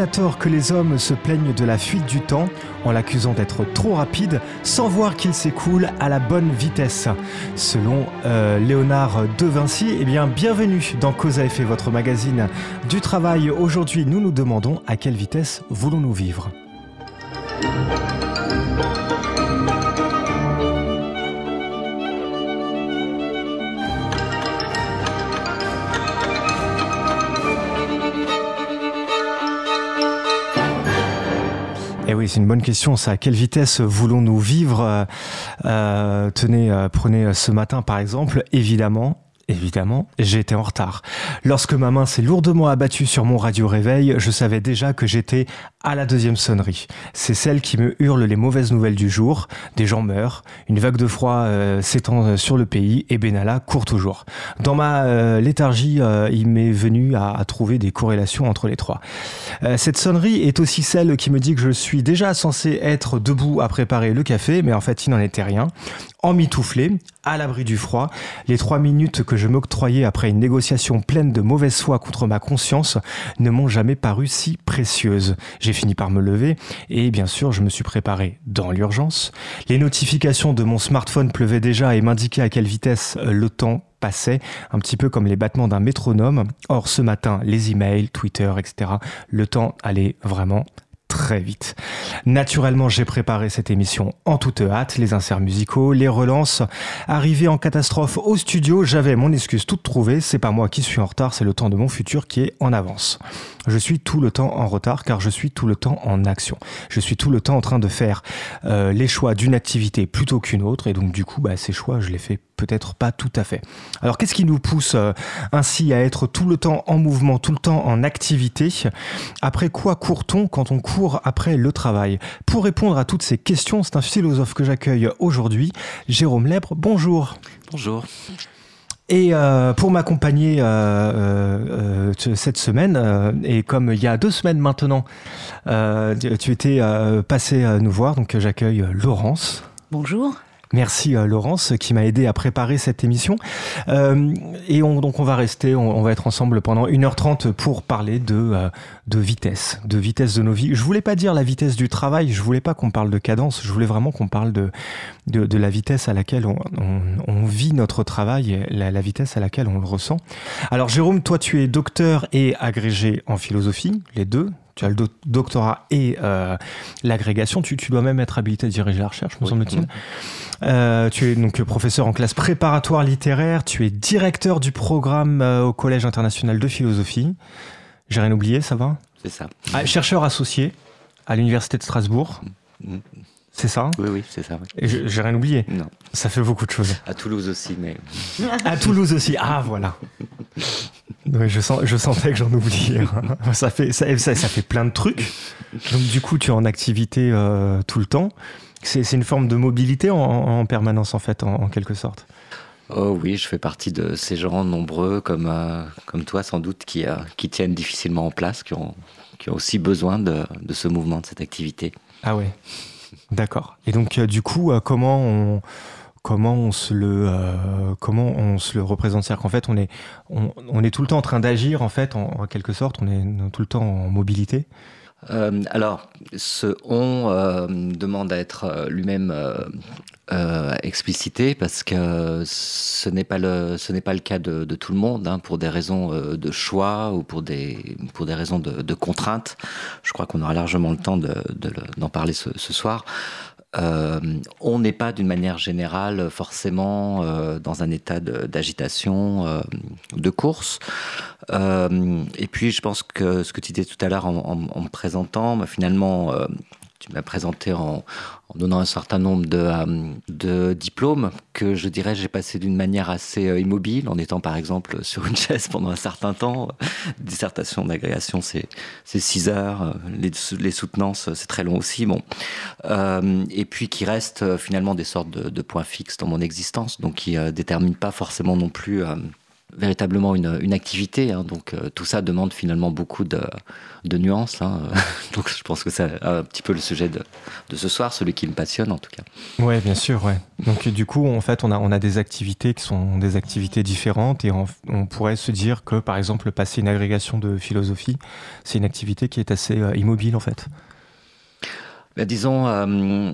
À tort que les hommes se plaignent de la fuite du temps en l'accusant d'être trop rapide sans voir qu'il s'écoule à la bonne vitesse. Selon euh, Léonard de Vinci, eh bien bienvenue dans Cause à effet, votre magazine du travail. Aujourd'hui, nous nous demandons à quelle vitesse voulons-nous vivre? Oui, c'est une bonne question. Ça, à quelle vitesse voulons-nous vivre? Euh, euh, Tenez, euh, prenez ce matin par exemple. Évidemment, Évidemment, j'étais en retard. Lorsque ma main s'est lourdement abattue sur mon radio réveil, je savais déjà que j'étais à la deuxième sonnerie. C'est celle qui me hurle les mauvaises nouvelles du jour. Des gens meurent, une vague de froid euh, s'étend sur le pays et Benalla court toujours. Dans ma euh, léthargie, euh, il m'est venu à, à, trouver des corrélations entre les trois. cette sonnerie est aussi celle qui me dit que je suis déjà censé être debout à préparer le café, mais en fait il n'en était rien emmitouflé, à l'abri du froid. Les trois minutes que je m'octroyais après une négociation pleine de mauvaise foi contre ma conscience ne m'ont jamais paru si précieuses. J'ai fini par me lever et bien sûr je me suis préparé dans l'urgence. Les notifications de mon smartphone pleuvaient déjà et m'indiquaient à quelle vitesse le temps passait, un petit peu comme les battements d'un métronome. Or ce matin, les emails, Twitter, etc., le temps allait vraiment très vite. Naturellement, j'ai préparé cette émission en toute hâte, les inserts musicaux, les relances. Arrivé en catastrophe au studio, j'avais mon excuse toute trouvée, c'est pas moi qui suis en retard, c'est le temps de mon futur qui est en avance. Je suis tout le temps en retard car je suis tout le temps en action. Je suis tout le temps en train de faire euh, les choix d'une activité plutôt qu'une autre et donc du coup, bah, ces choix, je les fais peut-être pas tout à fait. Alors qu'est-ce qui nous pousse euh, ainsi à être tout le temps en mouvement, tout le temps en activité? Après quoi court-on quand on court après le travail? Pour répondre à toutes ces questions, c'est un philosophe que j'accueille aujourd'hui, Jérôme Lèbre. Bonjour. Bonjour. Et euh, pour m'accompagner euh, euh, cette semaine, et comme il y a deux semaines maintenant, tu étais passé nous voir, donc j'accueille Laurence. Bonjour. Merci euh, Laurence qui m'a aidé à préparer cette émission. Euh, et on, donc on va rester, on, va être ensemble pendant 1h30 pour parler de, euh, de vitesse, de vitesse de nos vies. Je voulais pas dire la vitesse du travail, je voulais pas qu'on parle de cadence, je voulais vraiment qu'on parle de, la vitesse à laquelle on vit notre travail, la, la, vitesse à laquelle on le ressent. Alors Jérôme, toi tu es docteur et agrégé en philosophie, les deux, tu as le doctorat et euh, l'agrégation. Tu, tu, dois même être habilité à diriger la recherche, me oui. semble-t-il. Euh, tu es donc professeur en classe préparatoire littéraire. Tu es directeur du programme euh, au Collège international de philosophie. J'ai rien oublié, ça va? C'est ça. Ah, chercheur associé à l'université de Strasbourg. C'est ça Oui, oui, c'est ça. Oui. J'ai rien oublié Non. Ça fait beaucoup de choses. À Toulouse aussi, mais. à Toulouse aussi. Ah, voilà. Oui, je, sens, je sentais que j'en oubliais. ça, fait, ça, ça, ça, fait plein de trucs. Donc, du coup, tu es en activité euh, tout le temps. C'est une forme de mobilité en, en, permanence, en fait, en, en, quelque sorte. Oh oui, je fais partie de ces gens nombreux, comme, euh, comme toi, sans doute, qui, euh, qui tiennent difficilement en place, qui ont, qui ont aussi besoin de, de ce mouvement, de cette activité. Ah ouais, d'accord. Et donc, euh, du coup, comment on comment on se le euh, comment on se le représente? C'est-à-dire qu'en fait on est on, est tout le temps en train d'agir en fait en, quelque sorte. On est tout le temps en mobilité euh, alors ce on euh, demande à être lui-même euh, explicité parce que ce n'est pas le pas le cas de, tout le monde hein, pour des raisons de choix ou pour des pour des raisons de, de contraintes. Je crois qu'on aura largement le temps de d'en de, parler ce soir euh, on n'est pas d'une manière générale forcément euh, dans un état d'agitation de, euh, de course. Et puis je pense que ce que tu disais tout à l'heure en, me présentant bah, finalement tu m'as présenté en, en donnant un certain nombre de, euh, de diplômes que je dirais j'ai passé d'une manière assez euh, immobile en étant par exemple sur une chaise pendant un certain temps. Dissertation d'agrégation c'est c'est six heures. Euh, les, les soutenances c'est très long aussi bon. Euh, et puis qui reste euh, finalement des sortes de, de points fixes dans mon existence donc qui euh, détermine pas forcément non plus euh, véritablement une, une activité. Hein. donc euh, tout ça demande finalement beaucoup de, de nuances. Hein. donc je pense que c'est un petit peu le sujet de, de, ce soir, celui qui me passionne en tout cas. Oui, bien sûr. Ouais. Donc du coup, en fait, on a, on a des activités qui sont des activités différentes et on, on pourrait se dire que par exemple, passer une agrégation de philosophie, c'est une activité qui est assez euh, immobile en fait. Ben, disons, euh,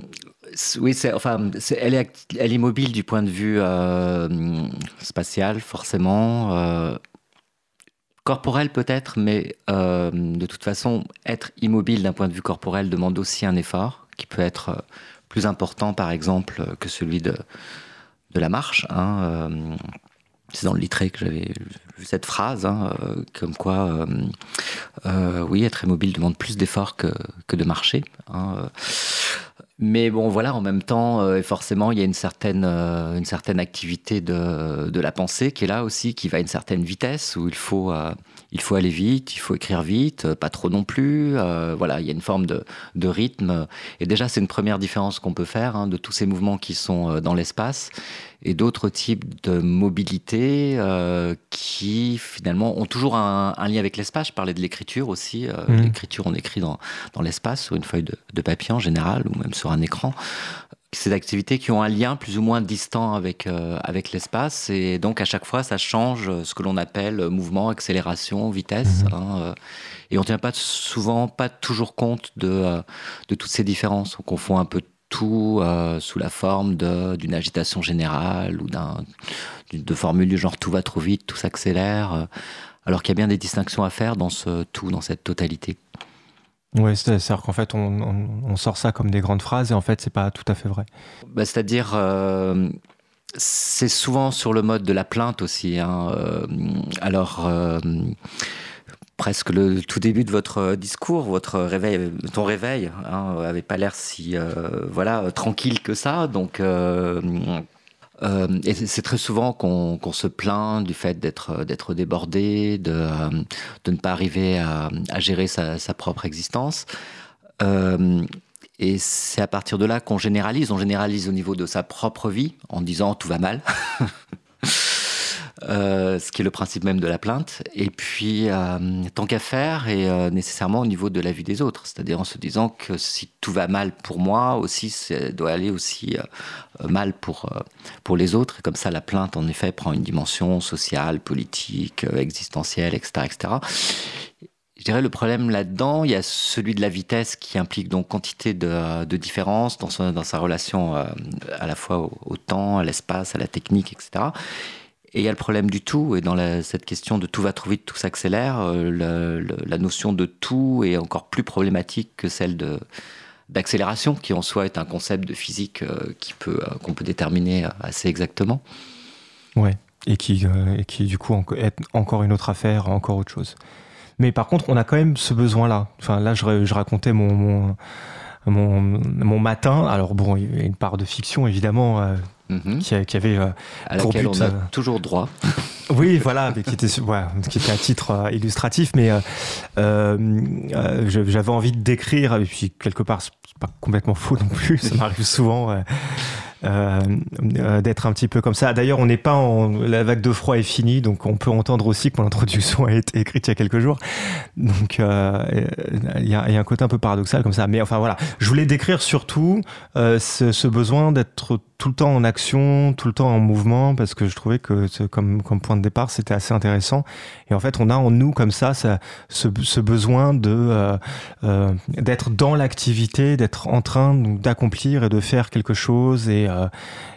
oui, enfin, elle, est, elle mobile du point de vue euh, spatial, forcément. Euh, corporel peut-être, mais euh, de toute façon, être immobile d'un point de vue corporel demande aussi un effort qui peut être plus important, par exemple, que celui de, la marche. Hein, c'est dans le littré que j'avais vu cette phrase, hein, comme quoi, oui, être immobile demande plus d'efforts que, que de marcher. Hein, mais bon, voilà, en même temps, euh, forcément, il y a une certaine, euh, une certaine activité de, de, la pensée qui est là aussi, qui va à une certaine vitesse, où il faut, euh, il faut aller vite, il faut écrire vite, pas trop non plus. voilà, il y a une forme de, de rythme. Et déjà, c'est une première différence qu'on peut faire hein, de tous ces mouvements qui sont dans l'espace et d'autres types de mobilité euh, qui finalement ont toujours un, lien avec l'espace. Je parlais de l'écriture aussi. Euh, mmh. L'écriture, on écrit dans, dans l'espace sur une feuille de, papier en général ou même sur un écran. C'est des activités qui ont un lien plus ou moins distant avec, euh, avec l'espace et donc à chaque fois ça change ce que l'on appelle mouvement, accélération, vitesse. Mmh. Hein, et on ne tient pas souvent, pas toujours compte de, de toutes ces différences. On confond un peu tout euh, sous la forme d'une agitation générale ou de formules du genre tout va trop vite, tout s'accélère, euh, alors qu'il y a bien des distinctions à faire dans ce tout, dans cette totalité. Oui, c'est-à-dire qu'en fait, on, sort ça comme des grandes phrases et en fait, c'est pas tout à fait vrai. Bah, c'est-à-dire, euh, c'est souvent sur le mode de la plainte aussi. Hein, alors presque le tout début de votre discours, votre réveil, ton réveil, hein, avait pas l'air si euh, voilà tranquille que ça. Donc euh, euh, et c'est très souvent qu'on se plaint du fait d'être débordé, de, ne pas arriver à, gérer sa, sa, propre existence. et c'est à partir de là qu'on généralise. On généralise au niveau de sa propre vie en disant tout va mal. Euh, ce qui est le principe même de la plainte. Et puis, euh, tant qu'à faire, et euh, nécessairement au niveau de la vie des autres, c'est-à-dire en se disant que si tout va mal pour moi, aussi, ça doit aller aussi mal pour, pour les autres. Et comme ça, la plainte, en effet, prend une dimension sociale, politique, existentielle, etc. etc. Je dirais le problème là-dedans, il y a celui de la vitesse qui implique donc quantité de, de différences dans, dans sa relation à la fois au, au temps, à l'espace, à la technique, etc. Et il y a le problème du tout, et dans cette question de tout va trop vite, tout s'accélère, euh, la, notion de tout est encore plus problématique que celle d'accélération, qui en soi est un concept de physique euh, euh, qu'on peut déterminer assez exactement. Ouais, et qui et qui du coup est encore une autre affaire, encore autre chose. Mais par contre, on a quand même ce besoin-là. Enfin, là, je, racontais mon, mon, matin. Alors bon, il y a une part de fiction évidemment, Mhm. qui, avait euh, à pour but, on a euh, toujours droit. Oui, voilà, mais qui était, ouais, qui était à titre euh, illustratif, mais j'avais envie de décrire, et puis quelque part, c'est pas complètement faux non plus, ça m'arrive souvent. Euh, euh, d'être un petit peu comme ça. D'ailleurs, on n'est pas en la vague de froid est finie, donc on peut entendre aussi que mon introduction a été écrite il y a quelques jours. Donc euh, il y, a, y, a un côté un peu paradoxal comme ça. Mais enfin voilà, je voulais décrire surtout ce, ce, besoin d'être tout le temps en action, tout le temps en mouvement, parce que je trouvais que comme, comme point de départ, c'était assez intéressant. Et en fait, on a en nous comme ça, ça ce, ce, besoin de euh, euh, d'être dans l'activité, d'être en train d'accomplir et de faire quelque chose. Et, euh,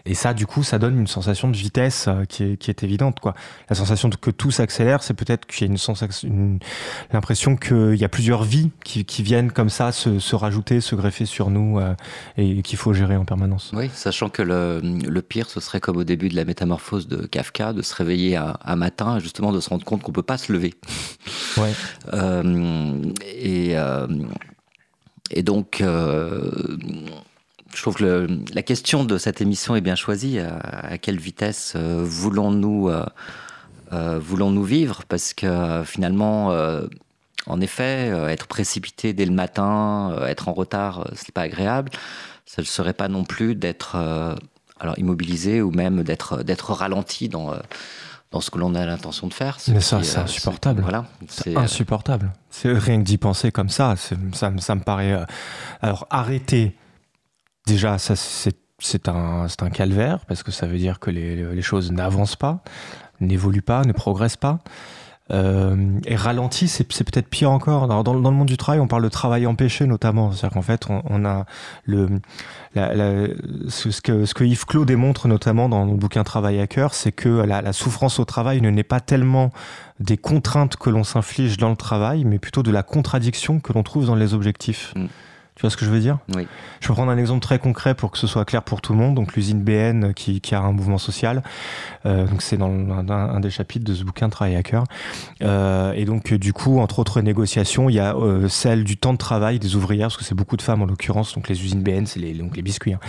et ça, du coup, ça donne une sensation de vitesse euh, qui, est, qui est évidente. Quoi. La sensation que tout s'accélère, c'est peut-être qu'il y a une, une l'impression qu'il y a plusieurs vies qui, qui viennent comme ça se, se, rajouter, se greffer sur nous euh, et qu'il faut gérer en permanence. Oui, sachant que le, le, pire, ce serait comme au début de la métamorphose de Kafka, de se réveiller un, matin et justement de se rendre compte qu'on peut pas se lever. Ouais. et, euh, et donc je trouve que la question de cette émission est bien choisie. À, quelle vitesse euh, voulons-nous euh, euh, voulons-nous vivre? Parce que finalement, en effet, être précipité dès le matin, être en retard, ce n'est pas agréable. Ça ne serait pas non plus d'être alors immobilisé ou même d'être d'être ralenti dans dans ce que l'on a l'intention de faire. Mais ça, c'est insupportable. Voilà, c'est insupportable. C'est rien que d'y penser comme ça. Ça, ça me paraît. alors arrêter. Déjà, ça c'est un, calvaire parce que ça veut dire que les, les choses n'avancent pas, n'évoluent pas, ne progressent pas. Euh, et ralenti, c'est peut-être pire encore. dans, dans, le monde du travail, on parle de travail empêché notamment. C'est-à-dire qu'en fait, on, a le, ce, que, ce que Yves Clos démontre notamment dans le bouquin Travail à cœur, c'est que la, souffrance au travail ne n'est pas tellement des contraintes que l'on s'inflige dans le travail, mais plutôt de la contradiction que l'on trouve dans les objectifs. Mm. Tu vois ce que je veux dire Oui. Je vais prendre un exemple très concret pour que ce soit clair pour tout le monde. Donc l'usine BN qui, qui, a un mouvement social. Euh, donc c'est dans un, des chapitres de ce bouquin Travail à cœur. Euh, et donc du coup, entre autres négociations, il y a euh, celle du temps de travail des ouvrières, parce que c'est beaucoup de femmes en l'occurrence. Donc les usines BN, c'est les, donc les biscuits, hein,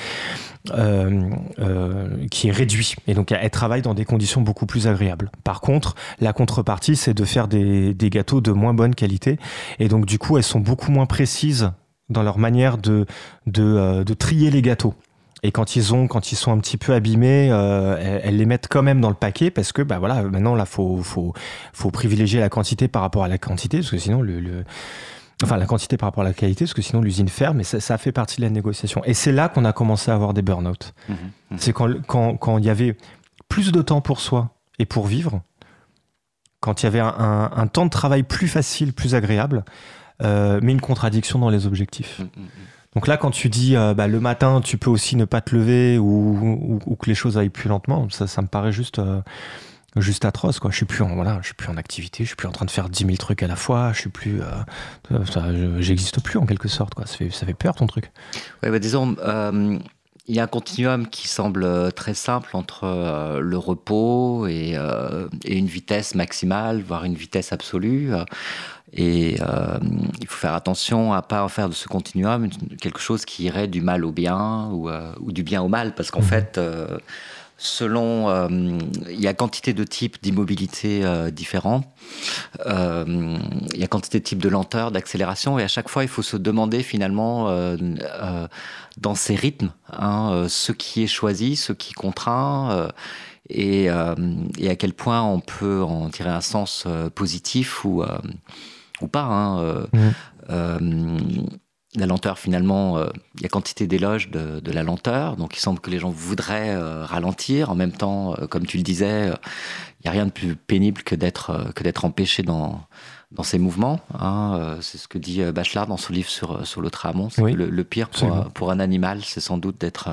euh, euh, qui est réduit. Et donc elles travaillent dans des conditions beaucoup plus agréables. Par contre, la contrepartie, c'est de faire des, des gâteaux de moins bonne qualité. Et donc du coup, elles sont beaucoup moins précises dans leur manière de, de, euh, de, trier les gâteaux. Et quand ils ont, quand ils sont un petit peu abîmés, euh, elles, les mettent quand même dans le paquet parce que, bah voilà, maintenant là, faut, faut, faut privilégier la quantité par rapport à la quantité, parce que sinon le, le enfin la quantité par rapport à la qualité, parce que sinon l'usine ferme. Et ça, ça, fait partie de la négociation. Et c'est là qu'on a commencé à avoir des burn-out. Mmh, mmh. C'est quand, quand, quand il y avait plus de temps pour soi et pour vivre, quand il y avait un, un temps de travail plus facile, plus agréable, euh, mais une contradiction dans les objectifs. Mm, mm, mm. Donc là, quand tu dis euh, bah, le matin, tu peux aussi ne pas te lever ou, ou, que les choses aillent plus lentement, ça, ça me paraît juste, euh, juste atroce. Quoi. Je suis plus en voilà, je suis plus en activité, je suis plus en train de faire 10 000 trucs à la fois, je suis plus, j'existe plus en quelque sorte. Quoi. Ça fait, ça fait peur ton truc. Ouais, bah, disons. Il y a un continuum qui semble très simple entre le repos et, et, une vitesse maximale, voire une vitesse absolue. Et euh, il faut faire attention à pas en faire de ce continuum quelque chose qui irait du mal au bien ou, euh, ou du bien au mal, parce qu'en mmh. Fait, euh, selon, il y a quantité de types d'immobilité différents, il y a quantité de types de lenteur, d'accélération, et à chaque fois, il faut se demander finalement dans ces rythmes, hein, ce qui est choisi, ce qui contraint. Et, et, à quel point on peut en tirer un sens positif ou, ou pas. Hein, euh, mmh. Euh, la lenteur, finalement, euh, il y a quantité d'éloges de, la lenteur, donc il semble que les gens voudraient ralentir. En même temps, comme tu le disais, il n'y a rien de plus pénible que d'être que d'être empêché dans dans ses mouvements. Hein. c'est ce que dit Bachelard dans son livre sur sur le tramon. le, pire pour, pour, un animal, c'est sans doute d'être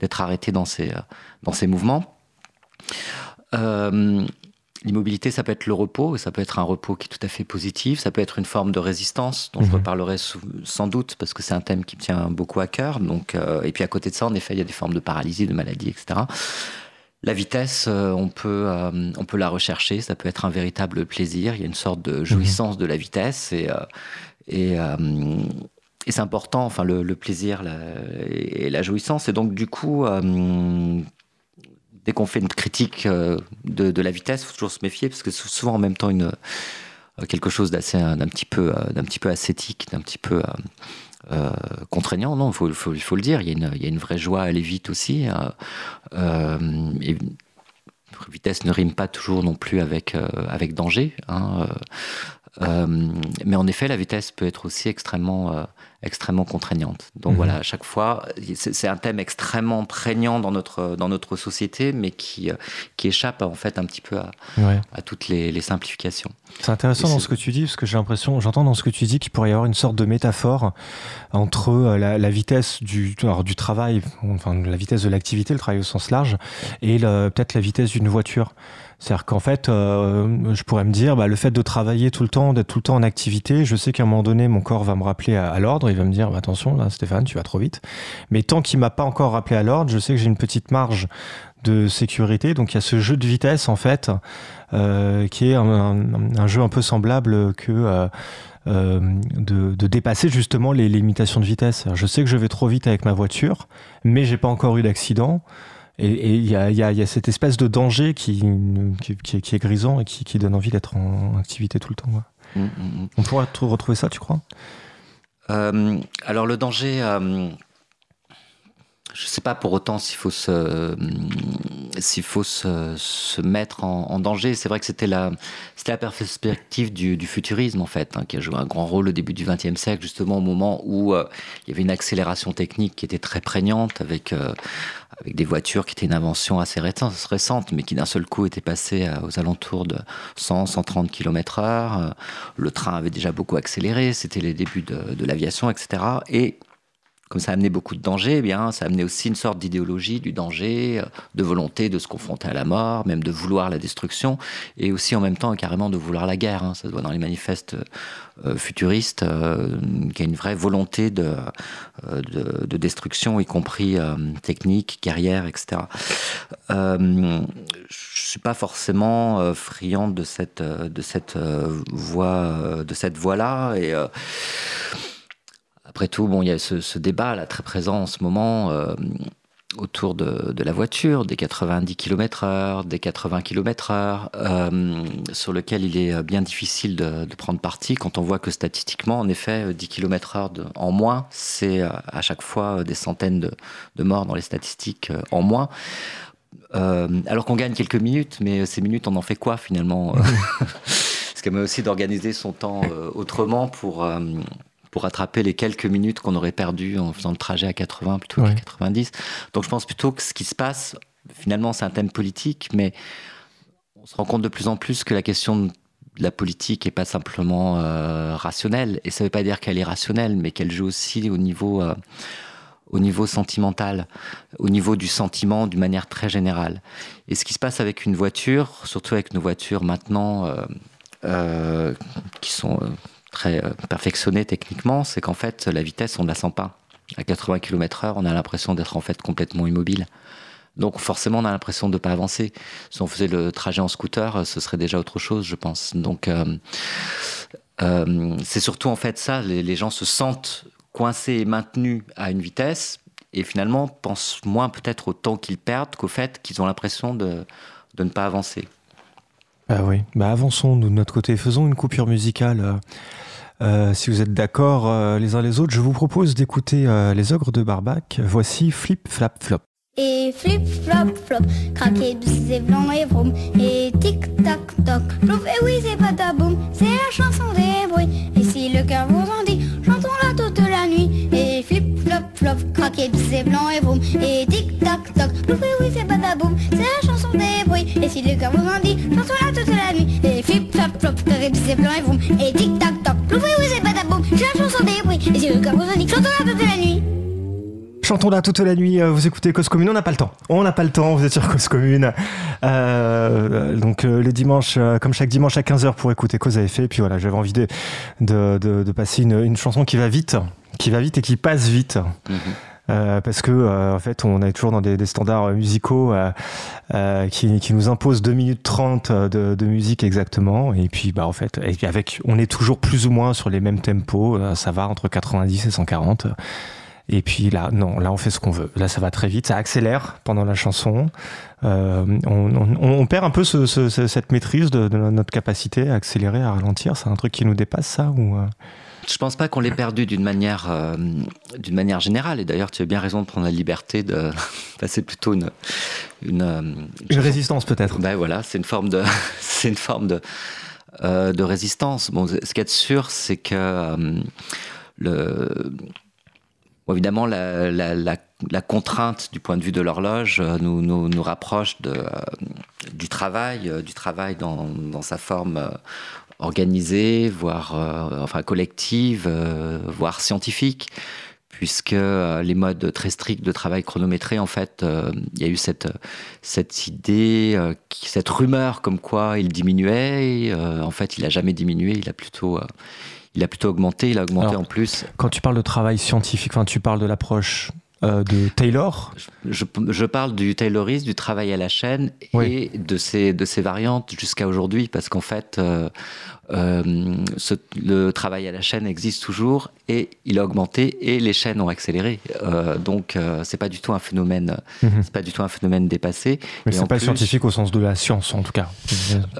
d'être arrêté dans ses dans ses mouvements. L'immobilité, ça peut être le repos, et ça peut être un repos qui est tout à fait positif, ça peut être une forme de résistance, dont je mhm. reparlerai sans doute, parce que c'est un thème qui me tient beaucoup à cœur. Donc, euh, et puis à côté de ça, en effet, il y a des formes de paralysie, de maladie, etc. La vitesse, euh, on, peut, euh, on peut la rechercher, ça peut être un véritable plaisir, il y a une sorte de jouissance de la vitesse, et, et, et c'est important, enfin le, plaisir et la jouissance. Et donc du coup, dès qu'on fait une critique euh, de, la vitesse, il faut toujours se méfier parce que c'est souvent en même temps une, euh, quelque chose d'assez d'un petit peu euh, d'un petit peu ascétique, d'un petit peu contraignant. Non, il faut, le dire. Il y, a une, il y, a une, vraie joie à aller vite aussi. et vitesse ne rime pas toujours non plus avec avec danger. Hein, mais en effet, la vitesse peut être aussi extrêmement extrêmement contraignante. Donc mhm. voilà, à chaque fois, c'est un thème extrêmement prégnant dans notre, dans notre société, mais qui, euh, qui échappe en fait un petit peu à, à toutes les, simplifications. C'est intéressant dans ce que tu dis, parce que j'ai l'impression, j'entends dans ce que tu dis qu'il pourrait y avoir une sorte de métaphore entre euh, la, vitesse du, du travail, enfin la vitesse de l'activité, le travail au sens large, et peut-être la vitesse d'une voiture. C'est-à-dire qu'en fait, euh, je pourrais me dire, bah, le fait de travailler tout le temps, d'être tout le temps en activité, je sais qu'à un moment donné, mon corps va me rappeler à, l'ordre, il va me dire, bah, attention, là, Stéphane, tu vas trop vite. Mais tant qu'il m'a pas encore rappelé à l'ordre, je sais que j'ai une petite marge de sécurité. Donc il y a ce jeu de vitesse, en fait, euh, qui est un, jeu un peu semblable que... Euh, de, de, dépasser justement les limitations de vitesse. je sais que je vais trop vite avec ma voiture, mais j'ai pas encore eu d'accident. Et il y a, y, a, y a, cette espèce de danger qui, qui, qui, est grisant et qui, donne envie d'être en activité tout le temps. Mm, mm, mm. On pourrait retrouver ça, tu crois? Euh, Alors le danger, euh, je ne sais pas pour autant s'il faut se, s'il faut se, se, mettre en, danger. C'est vrai que c'était la, c'était la perspective du, du, futurisme, en fait, hein, qui a joué un grand rôle au début du XXe siècle, justement au moment où il y avait une accélération technique qui était très prégnante, avec avec des voitures qui étaient une invention assez récente, mais qui d'un seul coup étaient passées aux alentours de 100, 130 km/h. Le train avait déjà beaucoup accéléré, c'était les débuts de, l'aviation, etc. Et comme ça a amené beaucoup de dangers, eh bien, ça a amené aussi une sorte d'idéologie du danger, euh, de volonté de se confronter à la mort, même de vouloir la destruction, et aussi en même temps carrément de vouloir la guerre. Hein. Ça se voit dans les manifestes euh, futuristes, euh, qu'il y a une vraie volonté de, de, destruction, y compris technique, guerrière, etc. je suis pas forcément friand de cette, de voie, de cette voie-là, et après tout, bon, il y a ce, débat là très présent en ce moment euh, autour de, la voiture, des 90 km/h, des 80 km/h, euh, sur lequel il est bien difficile de, prendre parti quand on voit que statistiquement, en effet, 10 km/h en moins, c'est euh, à chaque fois des centaines de, morts dans les statistiques en moins. alors qu'on gagne quelques minutes, mais ces minutes, on en fait quoi finalement Parce qu'elle met aussi d'organiser son temps autrement pour pour rattraper les quelques minutes qu'on aurait perdues en faisant le trajet à 80 plutôt qu'à 90. Donc je pense plutôt que ce qui se passe, finalement, c'est un thème politique, mais on se rend compte de plus en plus que la question de la politique n'est pas simplement euh, rationnelle. Et ça ne veut pas dire qu'elle est rationnelle, mais qu'elle joue aussi au niveau, euh, au niveau sentimental, au niveau du sentiment d'une manière très générale. Et ce qui se passe avec une voiture, surtout avec nos voitures maintenant, euh, qui sont très euh, perfectionné techniquement, c'est qu'en fait, la vitesse, on ne la sent pas. À 80 km/h, on a l'impression d'être en fait complètement immobile. Donc forcément, on a l'impression de ne pas avancer. Si on faisait le trajet en scooter, ce serait déjà autre chose, je pense. Donc euh, euh, c'est surtout en fait ça, les, gens se sentent coincés et maintenus à une vitesse et finalement pensent moins peut-être au temps qu'ils perdent qu'au fait qu'ils ont l'impression de, ne pas avancer. Ah oui, bah avançons nous de notre côté, faisons une coupure musicale. Euh, si vous êtes d'accord euh, les uns les autres, je vous propose d'écouter euh, Les Ogres de Barbac. Voici Flip Flap Flop. Et flip flop flop, craquer c'est blanc et vroom. Et tic tac toc, plouf et oui c'est pataboum C'est la chanson des bruits, et si le cœur vous en dit Chantons-la toute la nuit. Et flip flop flop, craquer c'est blanc et vroom. Et tic tac toc, plouf et oui c'est pataboum C'est la chanson des bruits, si le cœur vous en dit Chantons-la toute la nuit Et flip flop flop, craquer c'est blanc et vroom Et tic tac toc Chantons là toute la nuit, euh, vous écoutez Cause Commune, on n'a pas le temps. On n'a pas le temps, vous êtes sur Cause Commune. Euh, donc euh, le dimanche, comme chaque dimanche à 15h pour écouter Cause à effet. Et puis voilà, j'avais envie de, de, passer une, chanson qui va vite, qui va vite et qui passe vite. Mhm. Euh, parce que euh, fait on est toujours dans des, standards musicaux euh, qui, qui, nous imposent 2 minutes 30 de, musique exactement. Et puis bah en fait on est toujours plus ou moins sur les mêmes tempos ça va entre 90 et 140 et puis là non là on fait ce qu'on veut. Là ça va très vite ça accélère pendant la chanson. On, perd un peu ce, ce, cette maîtrise de, de, notre capacité à accélérer à ralentir. C'est un truc qui nous dépasse ça ou je pense pas qu'on l'ait perdu d'une manière, euh, d'une manière générale. Et d'ailleurs, tu as bien raison de prendre la liberté de passer plutôt une, une, euh, une, résistance peut-être. Ben voilà, c'est une forme de, c'est une forme de, euh, de résistance. Bon, ce qui est sûr, c'est que le, évidemment, la, la, la, la, contrainte du point de vue de l'horloge nous, nous, nous, rapproche de, du travail, du travail dans, dans sa forme organisée, voire euh, enfin collective, euh, voire scientifique, puisque euh, les modes très stricts de travail chronométré, en fait, il y a eu cette, cette idée, cette rumeur comme quoi il diminuait. en fait, il n'a jamais diminué, il a plutôt il a plutôt augmenté, il a augmenté en plus. Quand tu parles de travail scientifique, enfin, tu parles de l'approche euh, de Taylor je, je, parle du Taylorisme, du travail à la chaîne et de ces, de variantes jusqu'à aujourd'hui, parce qu'en fait, euh, euh, ce, le travail à la chaîne existe toujours et il a augmenté et les chaînes ont accéléré. donc, c'est pas du tout un phénomène, mhm. c'est pas du tout un phénomène dépassé. Mais c'est pas scientifique au sens de la science, en tout cas.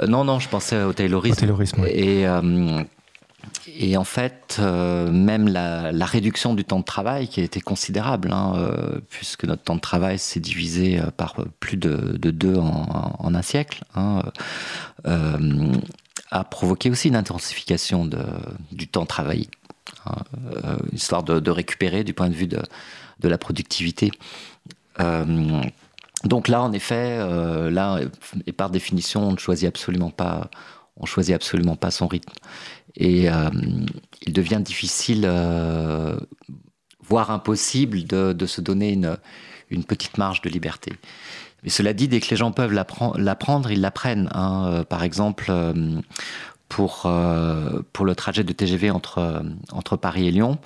non, non, je pensais au Taylorisme. Au Taylorisme Et et en fait, même la, réduction du temps de travail, qui a été considérable, hein, puisque notre temps de travail s'est divisé par plus de, deux en, un siècle, hein, a provoqué aussi une intensification de, du temps travaillé. Hein, histoire de, récupérer du point de vue de, de la productivité. Donc là, en effet, euh, là, et par définition, on ne choisit absolument pas, on choisit absolument pas son rythme. Et euh, il devient difficile, euh, voire impossible, de, se donner une, petite marge de liberté. Mais cela dit, dès que les gens peuvent l'apprendre, ils l'apprennent. Hein. par exemple, pour, le trajet de TGV entre Paris et Lyon,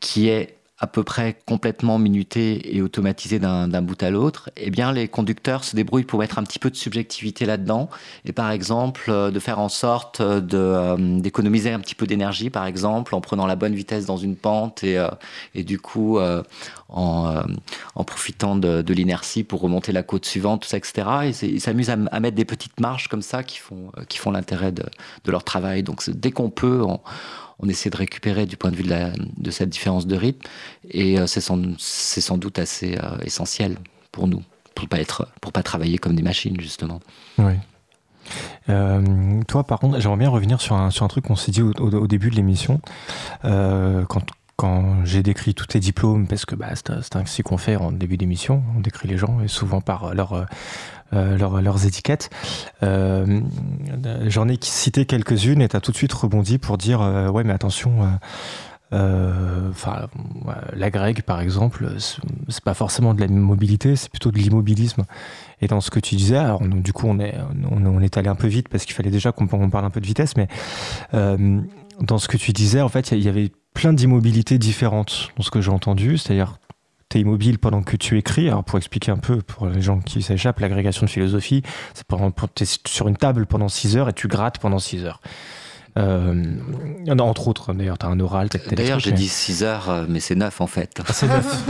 qui est à peu près complètement minuté et automatisé d'un bout à l'autre, eh bien les conducteurs se débrouillent pour mettre un petit peu de subjectivité là-dedans et par exemple euh, de faire en sorte euh, d'économiser un petit peu d'énergie par exemple en prenant la bonne vitesse dans une pente et, euh, du coup en, profitant de, l'inertie pour remonter la côte suivante, tout ça, etc. Et ils s'amusent à, mettre des petites marches comme ça qui font, l'intérêt de, leur travail. Donc dès qu'on peut, on essaie de récupérer du point de vue de, cette différence de rythme. Et euh, c'est sans, doute assez euh, essentiel pour nous, pour pas pas travailler comme des machines justement. Oui. Euh, toi, par contre, j'aimerais bien revenir sur un, sur un truc qu'on s'est dit au, début de l'émission. quand, quand j'ai décrit tous tes diplômes, parce que bah, c'est ainsi qu'on fait en début d'émission, on décrit les gens, et souvent par leur, euh, leurs étiquettes. Euh, j'en ai cité quelques-unes et tu as tout de suite rebondi pour dire euh, ouais mais attention. Enfin, la grecque, par exemple, c'est pas forcément de la mobilité, c'est plutôt de l'immobilisme. Et dans ce que tu disais, alors du coup, on est, on, est allé un peu vite parce qu'il fallait déjà qu'on parle un peu de vitesse, mais dans ce que tu disais, en fait, il y, avait plein d'immobilités différentes dans ce que j'ai entendu, c'est-à-dire tu es immobile pendant que tu écris. Alors, pour expliquer un peu, pour les gens qui s'échappent, l'agrégation de philosophie, c'est tu es sur une table pendant 6 heures et tu grattes pendant 6 heures. Euh, entre autres, d'ailleurs, tu as un oral. D'ailleurs, j'ai dit 6 heures, euh, mais c'est 9 en fait. Ah, c'est 9.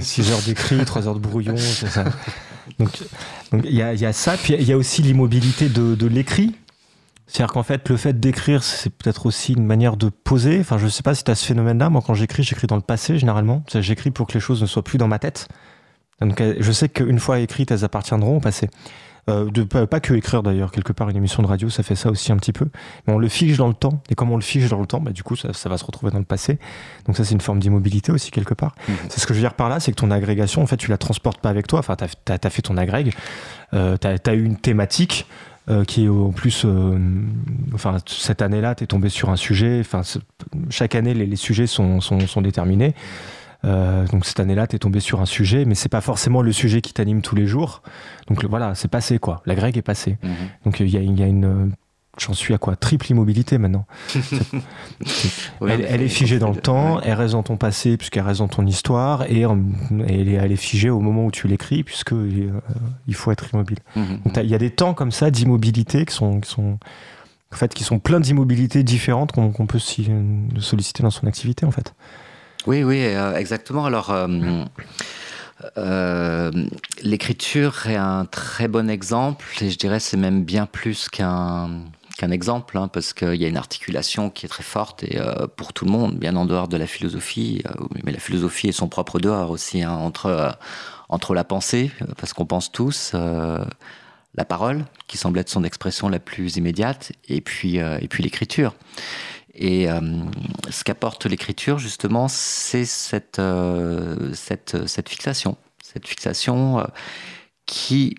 6 heures d'écrit, 3 heures de brouillon, c'est ça. Donc, il y, a, ça, puis il y a aussi l'immobilité de, de l'écrit. C'est-à-dire qu'en fait, le fait d'écrire, c'est peut-être aussi une manière de poser. Enfin, je ne sais pas si tu as ce phénomène-là. Moi, quand j'écris, j'écris dans le passé, généralement. J'écris pour que les choses ne soient plus dans ma tête. Donc, euh, je sais qu'une fois écrites, elles appartiendront au passé. Euh, de, pas, que écrire d'ailleurs, quelque part, une émission de radio, ça fait ça aussi un petit peu. Mais on le fige dans le temps. Et comme on le fige dans le temps, bah, du coup, ça, va se retrouver dans le passé. Donc, ça, c'est une forme d'immobilité aussi, quelque part. Mmh. C'est ce que je veux dire par là, c'est que ton agrégation, en fait, tu la transportes pas avec toi. Enfin, tu as, fait ton agrég. Euh, tu as, eu une thématique. Euh, qui est en plus, euh, enfin, cette année-là, tu es tombé sur un sujet. Enfin, chaque année, les, sujets sont, sont, déterminés. Euh, donc cette année-là, tu es tombé sur un sujet, mais c'est pas forcément le sujet qui t'anime tous les jours. Donc voilà, c'est passé quoi. La grecque est passée. Mhm. Donc il y, y, a une J'en suis à quoi? Triple immobilité maintenant. elle, est figée dans le temps, elle reste dans ton passé puisqu'elle reste dans ton histoire et, elle, est, figée au moment où tu l'écris puisque euh, il faut être immobile. Mhm. il y a des temps comme ça d'immobilité qui sont, qui sont en fait qui sont pleins d'immobilités différentes qu'on peut solliciter dans son activité en fait. Oui, oui, euh, exactement. Alors. Euh, l'écriture est un très bon exemple et je dirais c'est même bien plus qu'un qu'un exemple, hein, parce qu'il y a une articulation qui est très forte et euh, pour tout le monde, bien en dehors de la philosophie, euh, mais la philosophie est son propre dehors aussi, hein, entre, euh, entre la pensée, parce qu'on pense tous, la parole, qui semble être son expression la plus immédiate, et puis, l'écriture. Et ce qu'apporte l'écriture, justement, c'est cette, cette fixation, cette fixation qui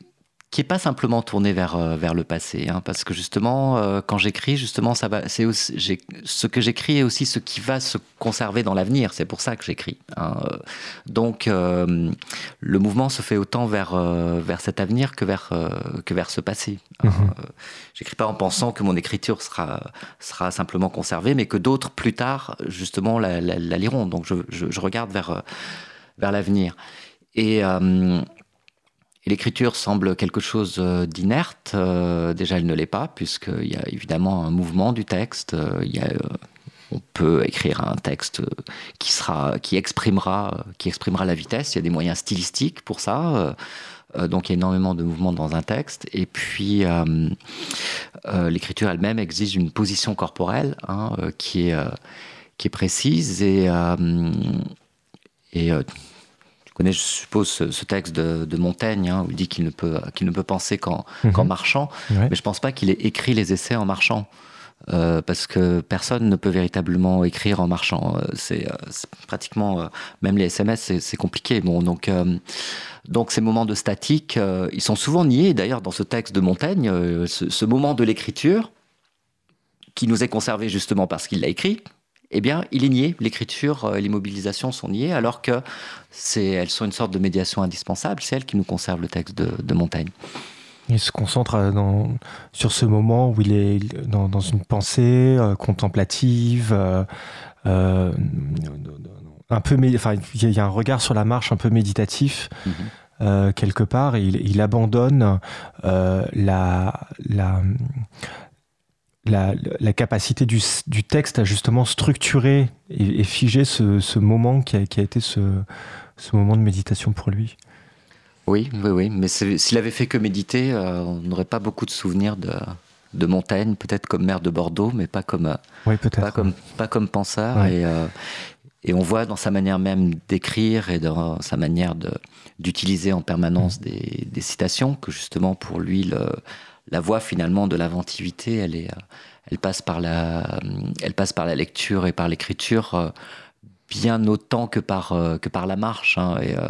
qui est pas simplement tourné vers euh, vers le passé, hein, parce que justement, euh, quand j'écris, justement, ça va, c'est ce que j'écris est aussi ce qui va se conserver dans l'avenir. C'est pour ça que j'écris. Hein. Donc, euh, le mouvement se fait autant vers vers cet avenir que vers que vers ce passé. Mm-hmm. J'écris pas en pensant que mon écriture sera sera simplement conservée, mais que d'autres plus tard, justement, la, la, liront. Donc, je, je, je, regarde vers vers l'avenir. Et l'écriture semble quelque chose euh, d'inerte. Euh, déjà, elle ne l'est pas, puisqu'il y a évidemment un mouvement du texte. Euh, il y a, on peut écrire un texte qui sera, qui exprimera, qui exprimera la vitesse. Il y a des moyens stylistiques pour ça. donc il y a énormément de mouvements dans un texte. Et puis, l'écriture elle-même exige une position corporelle hein, qui, est, qui est précise et, et tu connais, je suppose, ce, texte de, Montaigne, hein, où il dit qu'il ne, peut, qu'il ne peut penser qu'en, mhm. marchant. Mais je ne pense pas qu'il ait écrit les essais en marchant. Euh, parce que personne ne peut véritablement écrire en marchant. Euh, c'est, euh, pratiquement, même les SMS, c'est, compliqué. Bon, donc, donc ces moments de statique, ils sont souvent niés. D'ailleurs, dans ce texte de Montaigne, ce, ce, moment de l'écriture, qui nous est conservé justement parce qu'il l'a écrit, eh bien, il est nié. L'écriture et l'immobilisation sont niées, alors que c'est, elles sont une sorte de médiation indispensable. C'est elles qui nous conservent le texte de, de Montaigne. Il se concentre euh, dans, sur ce moment où il est dans, dans une pensée euh, contemplative, euh, euh, un peu, enfin, il y a un regard sur la marche un peu méditatif. Mhm. Euh, quelque part et il, il abandonne euh, la, la, la, la, capacité du, du, texte à justement structurer et, et figer ce, ce moment qui a, qui a été ce, ce moment de méditation pour lui. Oui, oui, oui. Mais s'il avait fait que méditer, euh, on n'aurait pas beaucoup de souvenirs de, de Montaigne, peut-être comme maire de Bordeaux, mais pas comme, oui, pas comme, pas comme penseur. Et, euh, et, on voit dans sa manière même d'écrire et dans sa manière d'utiliser en permanence mm. des, des, citations que justement pour lui, le, la voie finalement de l'inventivité, elle, est, elle, passe par la, elle passe par la lecture et par l'écriture euh, bien autant que par, euh, que par la marche. Hein. Et euh,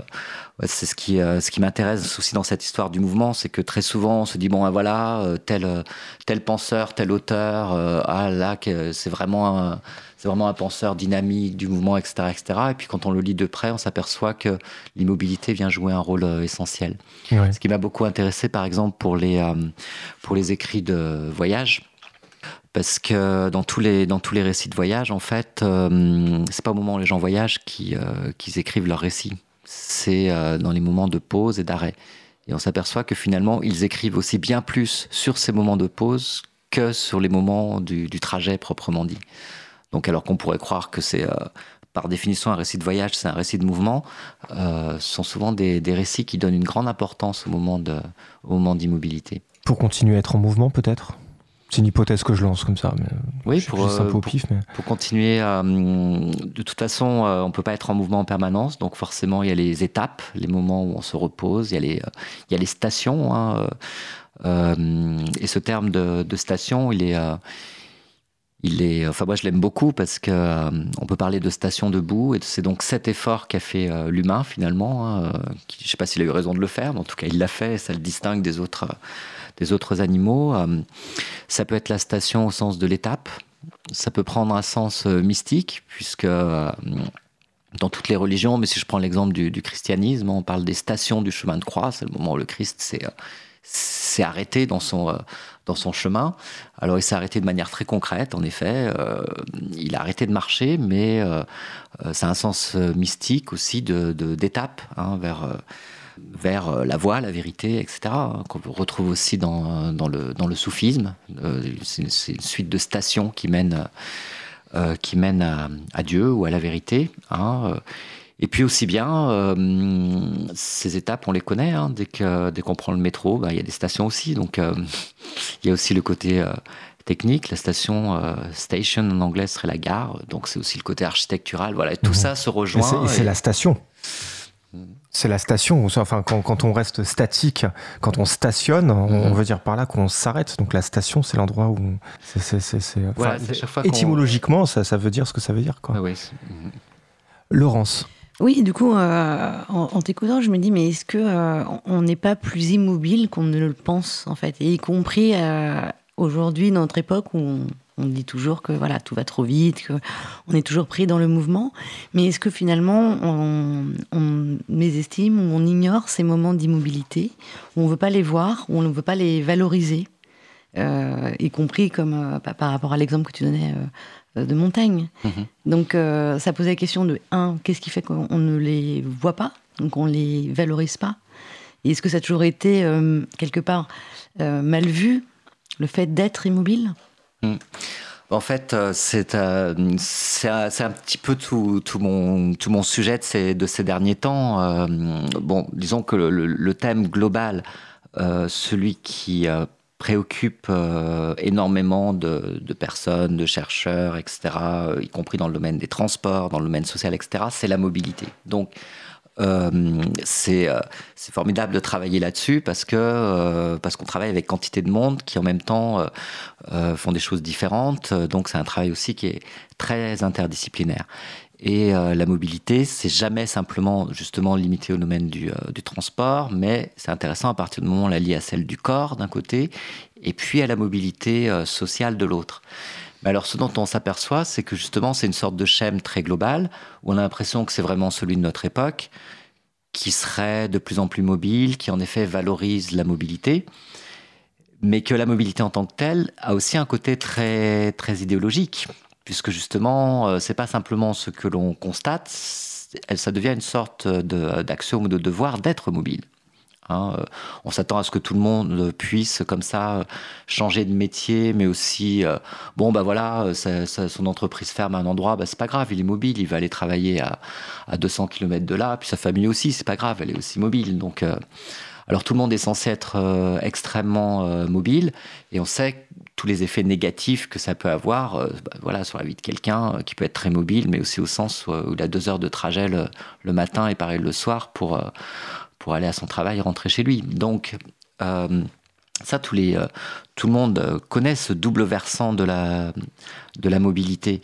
c'est ce qui, euh, ce qui m'intéresse aussi dans cette histoire du mouvement, c'est que très souvent on se dit bon, ben voilà, tel, tel penseur, tel auteur, ah là, c'est vraiment, c'est vraiment un penseur dynamique du mouvement, etc., etc. Et puis quand on le lit de près, on s'aperçoit que l'immobilité vient jouer un rôle essentiel. Ce qui m'a beaucoup intéressé, par exemple, pour les, pour les écrits de voyage parce que dans tous les dans tous les récits de voyage, en fait, euh, c'est pas au moment où les gens voyagent qu'ils euh, écrivent leurs récits. C'est euh, dans les moments de pause et d'arrêt. Et on s'aperçoit que finalement, ils écrivent aussi bien plus sur ces moments de pause que sur les moments du, du trajet proprement dit. Donc, alors qu'on pourrait croire que c'est euh, par définition un récit de voyage, c'est un récit de mouvement, euh, ce sont souvent des, des, récits qui donnent une grande importance au moment de au moment d'immobilité. Pour continuer à être en mouvement, peut-être? C'est une hypothèse que je lance comme ça. Mais oui, pour, un peu au pif, mais... pour continuer, euh, de toute façon, euh, on ne peut pas être en mouvement en permanence, donc forcément, il y a les étapes, les moments où on se repose, il y a les, euh, il y a les stations. Hein, et ce terme de, de station, il est, il est, enfin moi je l'aime beaucoup parce que on peut parler de station debout et c'est donc cet effort qu'a fait l'humain finalement. Hein, qui, je ne sais pas s'il a eu raison de le faire, mais en tout cas il l'a fait. Et ça le distingue des autres des autres animaux. Euh, ça peut être la station au sens de l'étape. Ça peut prendre un sens euh, mystique, puisque euh, dans toutes les religions, mais si je prends l'exemple du, christianisme, on parle des stations du chemin de croix, c'est le moment où le Christ s'est arrêté dans son, dans son chemin. Alors il s'est arrêté de manière très concrète, en effet. Euh, il a arrêté de marcher, mais euh, ça a un sens mystique aussi d'étape de, d'étape hein, vers vers euh, la voie, la vérité, etc., hein, qu'on retrouve aussi dans, dans, le, dans le soufisme. Euh, c'est une, suite de stations qui mènent, euh, qui mènent à, à, Dieu ou à la vérité. Hein. Et puis aussi bien, euh, ces étapes, on les connaît. Hein, dès qu'on dès qu'on prend le métro, bah, il y a des stations aussi. Donc euh, il y a aussi le côté euh, technique. La station station en anglais serait la gare. Donc c'est aussi le côté architectural. Voilà, tout mmh. ça se rejoint. C'est la station. C'est la station. Enfin, quand, quand, on reste statique, quand on stationne, on, -hmm. veut dire par là qu'on s'arrête. Donc la station, c'est l'endroit où. c'est voilà, étymologiquement, ça, ça, veut dire ce que ça veut dire. Quoi. Ah oui. Laurence. Oui, du coup, euh, en, t'écoutant, je me dis, mais est-ce que euh, on n'est pas plus immobile qu'on ne le pense, en fait, y compris euh, aujourd'hui, dans notre époque où on, dit toujours que voilà tout va trop vite, que on est toujours pris dans le mouvement. Mais est-ce que finalement on, on mésestime ou on ignore ces moments d'immobilité où on veut pas les voir, où on ne veut pas les valoriser, y compris comme par rapport à l'exemple que tu donnais de Montaigne. Mmh. Donc euh, ça posait la question de un, qu'est-ce qui fait qu'on ne les voit pas, donc on les valorise pas? Et est-ce que ça a toujours été euh, quelque part euh, mal vu le fait d'être immobile? Mmh. En fait, euh, c'est euh, un, un, petit peu tout, tout, mon, tout mon sujet de ces, de ces derniers temps. Euh, bon, disons que le, le thème global, euh, celui qui préoccupe euh, énormément de, personnes, de chercheurs, etc., euh, y compris dans le domaine des transports, dans le domaine social, etc., c'est la mobilité. Donc, euh, c'est formidable de travailler là-dessus parce que parce qu'on travaille avec quantité de monde qui en même temps font des choses différentes. Donc c'est un travail aussi qui est très interdisciplinaire. Et euh, la mobilité, c'est jamais simplement justement limité au domaine du, euh, du transport, mais c'est intéressant à partir du moment où on la lie à celle du corps d'un côté, et puis à la mobilité euh, sociale de l'autre. Mais alors, ce dont on s'aperçoit, c'est que justement, c'est une sorte de schème très global, où on a l'impression que c'est vraiment celui de notre époque, qui serait de plus en plus mobile, qui en effet valorise la mobilité, mais que la mobilité en tant que telle a aussi un côté très, très idéologique puisque justement, euh, c'est pas simplement ce que l'on constate, ça devient une sorte d'axiome ou de devoir d'être mobile. Hein. Euh, on s'attend à ce que tout le monde puisse comme ça changer de métier, mais aussi, euh, bon bah voilà, son entreprise ferme à un endroit, bah c'est pas grave, il est mobile, il va aller travailler à, à 200 km de là, puis sa famille aussi, c'est pas grave, elle est aussi mobile. Donc, alors tout le monde est censé être extrêmement mobile, et on sait tous les effets négatifs que ça peut avoir euh, bah, voilà, sur la vie de quelqu'un euh, qui peut être très mobile, mais aussi au sens où, il a deux heures de trajet le, matin et pareil le soir pour, euh, pour aller à son travail et rentrer chez lui. Donc, ça, tous les, tout le monde connaît ce double versant de la, de la mobilité.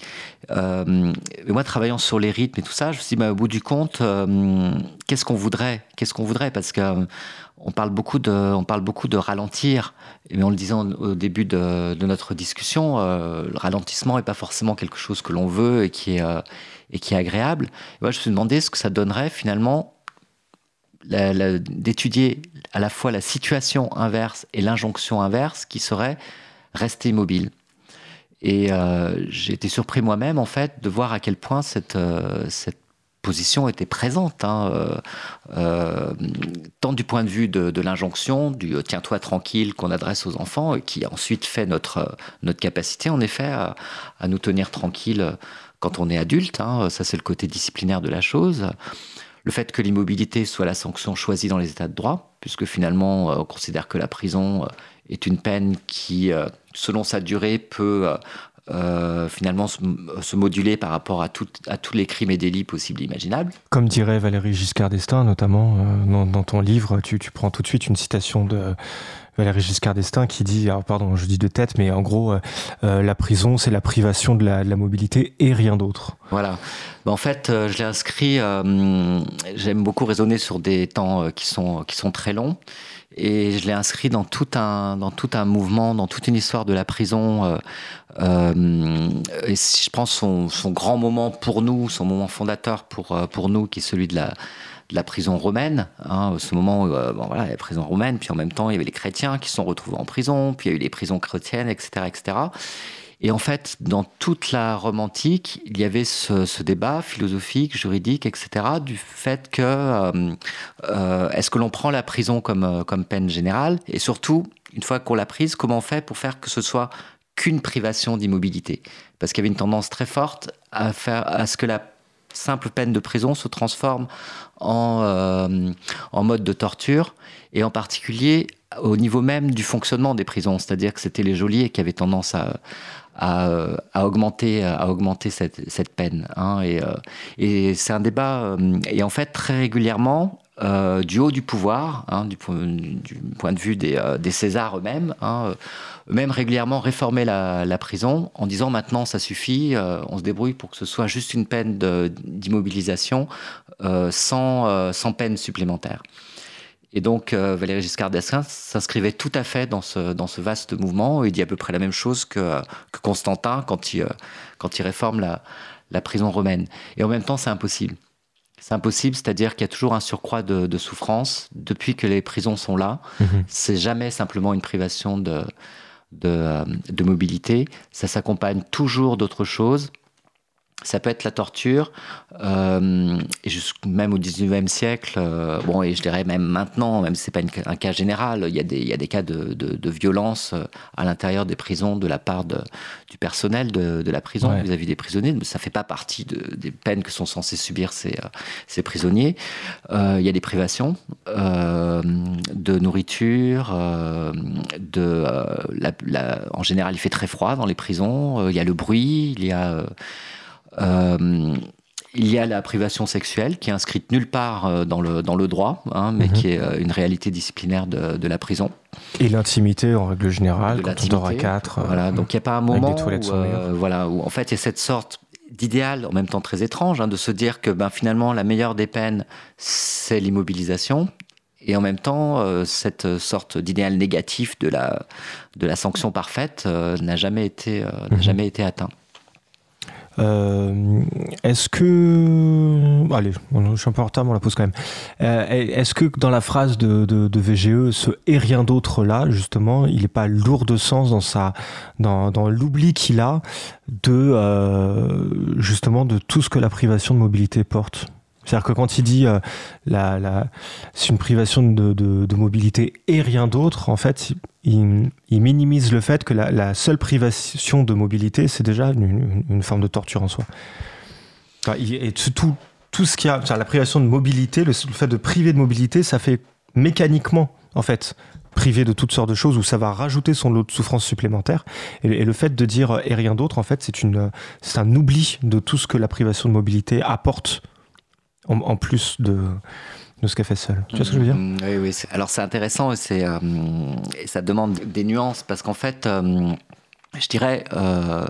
moi, travaillant sur les rythmes et tout ça, je me suis dit, bah, au bout du compte, qu'est-ce qu'on voudrait? Qu'est-ce qu'on voudrait? Parce que on parle beaucoup de, on parle beaucoup de ralentir, mais on le disait au début de, notre discussion, euh, le ralentissement n'est pas forcément quelque chose que l'on veut et qui est, euh, et qui est agréable. moi, je me suis demandé ce que ça donnerait finalement d'étudier à la fois la situation inverse et l'injonction inverse qui serait rester immobile. Et euh, j'ai été surpris moi-même en fait de voir à quel point cette, cette position était présente, hein, euh, euh, tant du point de vue de, l'injonction, du euh, tiens-toi tranquille qu'on adresse aux enfants, qui ensuite fait notre, notre capacité, en effet, à, nous tenir tranquilles quand on est adulte. Hein, ça, c'est le côté disciplinaire de la chose. Le fait que l'immobilité soit la sanction choisie dans les états de droit, puisque finalement, on considère que la prison est une peine qui, selon sa durée, peut euh, finalement se, moduler par rapport à, à tous les crimes et délits possibles et imaginables. Comme dirait Valérie Giscard d'Estaing, notamment euh, dans, ton livre, tu, prends tout de suite une citation de Valérie Giscard d'Estaing qui dit, alors pardon, je dis de tête, mais en gros, euh, la prison, c'est la privation de la, mobilité et rien d'autre. Voilà. Ben, en fait, je l'ai inscrit, j'aime beaucoup raisonner sur des temps qui, sont, qui sont très longs. Et je l'ai inscrit dans tout, un, dans tout un mouvement, dans toute une histoire de la prison euh, et si je prends son, son, grand moment pour nous, son moment fondateur pour, euh, pour nous, qui est celui de la, de la prison romaine, hein, ce moment où euh, bon, voilà, la prison romaine, puis en même temps il y avait les chrétiens qui se sont retrouvés en prison, puis il y a eu les prisons chrétiennes, etc. etc. Et en fait, dans toute la romantique, il y avait ce, débat philosophique, juridique, etc., du fait que euh, euh, est-ce que l'on prend la prison comme, comme peine générale? Et surtout, une fois qu'on l'a prise, comment on fait pour faire que ce soit qu'une privation d'immobilité? Parce qu'il y avait une tendance très forte à, faire, à ce que la simple peine de prison se transforme en, euh, en mode de torture, et en particulier au niveau même du fonctionnement des prisons. C'est-à-dire que c'était les geôliers qui avaient tendance à, à, augmenter, à augmenter cette, cette peine. Hein, et, euh, et c'est un débat, euh, et en fait, très régulièrement, du haut du pouvoir, hein, du, point, de vue des, Césars eux-mêmes, hein, même régulièrement réformer la, prison en disant maintenant ça suffit, euh, on se débrouille pour que ce soit juste une peine d'immobilisation euh, sans, euh, sans peine supplémentaire. Et donc Valéry Giscard d'Estaing s'inscrivait tout à fait dans ce, dans ce vaste mouvement. Il dit à peu près la même chose que, que Constantin quand il, quand il réforme la, la prison romaine. Et en même temps, c'est impossible. C'est impossible, c'est-à-dire qu'il y a toujours un surcroît de, de, souffrance depuis que les prisons sont là. Mmh c'est jamais simplement une privation de, de, mobilité. Ça s'accompagne toujours d'autres choses. Ça peut être la torture, euh, même au 19e siècle, euh, bon, et je dirais même maintenant, même si ce n'est pas un cas général, il y a des, il y a des cas de, de, violence euh, à l'intérieur des prisons de la part de, du personnel de, de la prison vis-à-vis des prisonniers, mais ça ne fait pas partie des peines que sont censés subir ces, ces prisonniers. il y a des privations de nourriture, de, la, en général il fait très froid dans les prisons, il y a le bruit, il y a... Euh, il y a la privation sexuelle qui est inscrite nulle part euh, dans le, dans le droit, hein, mais mhm. qui est euh, une réalité disciplinaire de, de la prison. Et l'intimité en règle générale, quand on dort à quatre. Voilà, donc il n'y a pas un moment où, voilà, où en fait il y a cette sorte d'idéal, en même temps très étrange, hein, de se dire que ben, finalement la meilleure des peines, c'est l'immobilisation. Et en même temps, cette sorte d'idéal négatif de la, de la sanction parfaite n'a jamais, été, n'a mhm. jamais été atteint. Euh, est-ce que. Allez, je suis un peu en retard, mais on la pose quand même. Euh, est-ce que dans la phrase de, VGE, ce et rien d'autre là, justement, il n'est pas lourd de sens dans, sa, dans, l'oubli qu'il a de, euh, justement, de tout ce que la privation de mobilité porte? C'est-à-dire que quand il dit la, c'est une privation de, de, mobilité et rien d'autre, en fait, il, il, minimise le fait que la, seule privation de mobilité, c'est déjà une, forme de torture en soi. Et tout, tout ce qui a, la privation de mobilité, le, fait de priver de mobilité, ça fait mécaniquement, en fait, priver de toutes sortes de choses où ça va rajouter son lot de souffrance supplémentaire. Et, le fait de dire et rien d'autre, en fait, c'est un oubli de tout ce que la privation de mobilité apporte en, plus de, de ce qu'elle fait seule. Tu vois ce que je veux dire? Mm, Oui, oui. Alors c'est intéressant et, euh, et ça demande des nuances parce qu'en fait, euh, je dirais euh,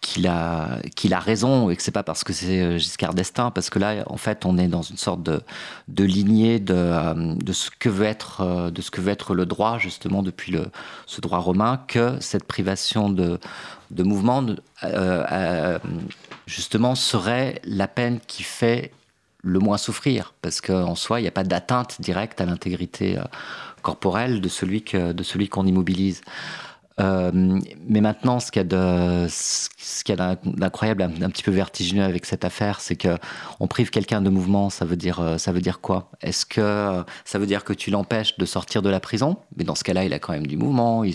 qu'il a, raison et que c'est pas parce que c'est Giscard d'Estaing, parce que là, en fait, on est dans une sorte de, lignée de, ce que veut être, de ce que veut être le droit, justement, depuis ce droit romain, que cette privation de mouvement, justement, serait la peine qui fait le moins souffrir, parce qu'en soi, il n'y a pas d'atteinte directe à l'intégrité euh, corporelle de celui que, de celui qu'on immobilise. Euh, mais maintenant, ce qu'il y a ce qu'il y a d'incroyable, un, petit peu vertigineux avec cette affaire, c'est que on prive quelqu'un de mouvement. Ça veut dire, euh, ça veut dire quoi? Est-ce que ça veut dire que tu l'empêches de sortir de la prison? Mais dans ce cas-là, il a quand même du mouvement. Il,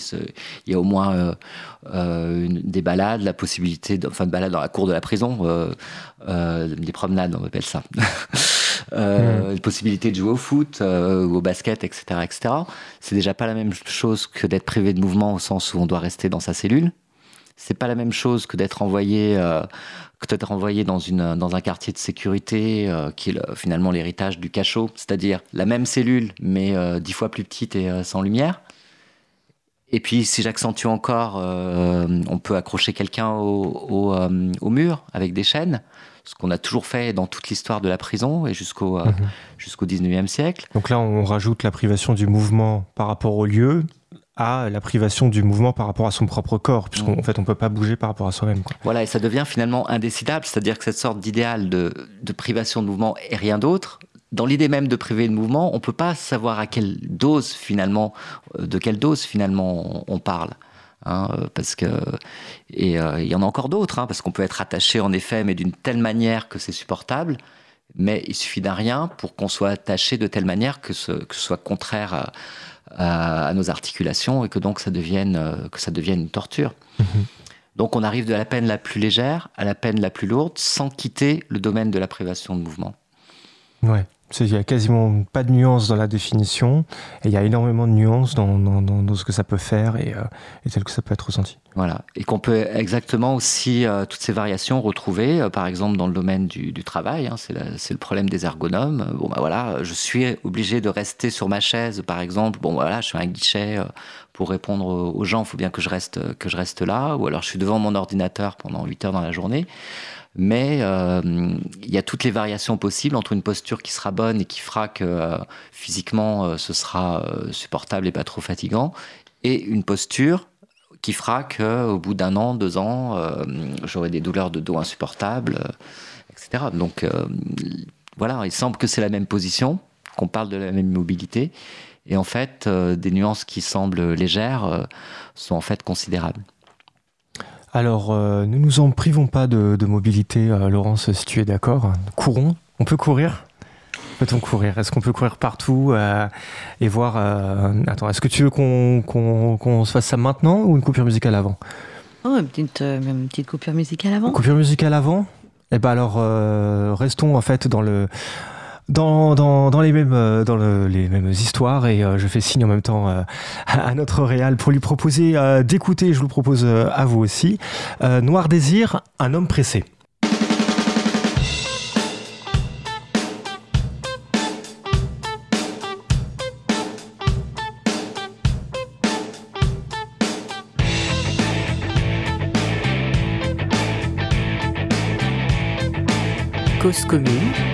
y a au moins des balades, la possibilité, de, enfin, de balades dans la cour de la prison, des promenades, on appelle ça. euh, mmh. possibilité de jouer au foot euh, ou au basket, etc., etc. C'est déjà pas la même chose que d'être privé de mouvement au sens où on doit rester dans sa cellule. C'est pas la même chose que d'être envoyé, euh, que d'être envoyé dans une dans un quartier de sécurité euh, qui est finalement l'héritage du cachot, c'est-à-dire la même cellule mais dix fois plus petite et sans lumière. Et puis, si j'accentue encore, on peut accrocher quelqu'un au, au, au, mur avec des chaînes ce qu'on a toujours fait dans toute l'histoire de la prison et jusqu'au euh, mhm. jusqu'au 19e siècle. Donc là, on rajoute la privation du mouvement par rapport au lieu à la privation du mouvement par rapport à son propre corps, puisqu'en mhm. fait, on peut pas bouger par rapport à soi-même. Voilà, et ça devient finalement indécidable, c'est-à-dire que cette sorte d'idéal de, de privation de mouvement et rien d'autre, dans l'idée même de priver de mouvement, on peut pas savoir à quelle dose finalement, euh, de quelle dose finalement on parle. Hein, euh, parce que et euh, il y en a encore d'autres, hein, parce qu'on peut être attaché en effet, mais d'une telle manière que c'est supportable. Mais il suffit d'un rien pour qu'on soit attaché de telle manière que ce, que ce soit contraire à, à, nos articulations et que donc ça devienne euh, que ça devienne une torture. Mm-hmm. Donc on arrive de la peine la plus légère à la peine la plus lourde sans quitter le domaine de la privation de mouvement. Ouais. Il n'y a quasiment pas de nuances dans la définition, et il y a énormément de nuances dans, dans, dans ce que ça peut faire et, euh, et, tel que ça peut être ressenti. Voilà, et qu'on peut exactement aussi euh, toutes ces variations retrouver, euh, par exemple dans le domaine du, travail, hein, c'est le problème des ergonomes. Bon bah voilà, je suis obligé de rester sur ma chaise, par exemple. Bon bah, voilà, je suis un guichet pour répondre aux gens, il faut bien que je reste que je reste là, ou alors je suis devant mon ordinateur pendant 8 heures dans la journée mais euh, il y a toutes les variations possibles entre une posture qui sera bonne et qui fera que euh, physiquement euh, ce sera supportable et pas trop fatigant, et une posture qui fera que au bout d'un an, deux ans, j'aurai des douleurs de dos insupportables, etc. Donc voilà, il semble que c'est la même position, qu'on parle de la même mobilité, et en fait, des nuances qui semblent légères sont en fait considérables. Alors, euh, ne nous en privons pas de, mobilité, euh, Laurence, si tu es d'accord. Courons. On peut courir? Peut-on courir? Est-ce qu'on peut courir partout euh, et voir Attends, est-ce que tu veux qu'on se fasse ça maintenant ou une coupure musicale avant? Oh, une petite, une petite coupure musicale avant. Coupure musicale avant? Eh ben alors, restons en fait dans le dans, dans, dans, les, mêmes, euh, dans le, les mêmes histoires et euh, je fais signe en même temps euh, à notre réal pour lui proposer d'écouter, je vous le propose à vous aussi, Noir Désir, un homme pressé. Cause commune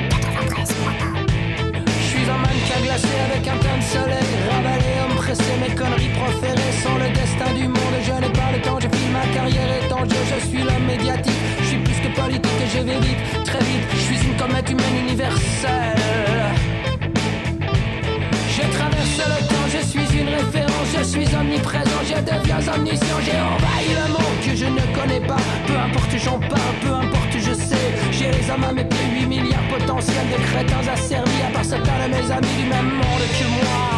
suis omniprésent, je deviens omniscient, j'ai envahi le monde que je ne connais pas. Peu importe j'en parle, peu importe je sais. J'ai les hommes à mes pieds, 8 milliards potentiels de crétins asservis à part certains de mes amis du même monde que moi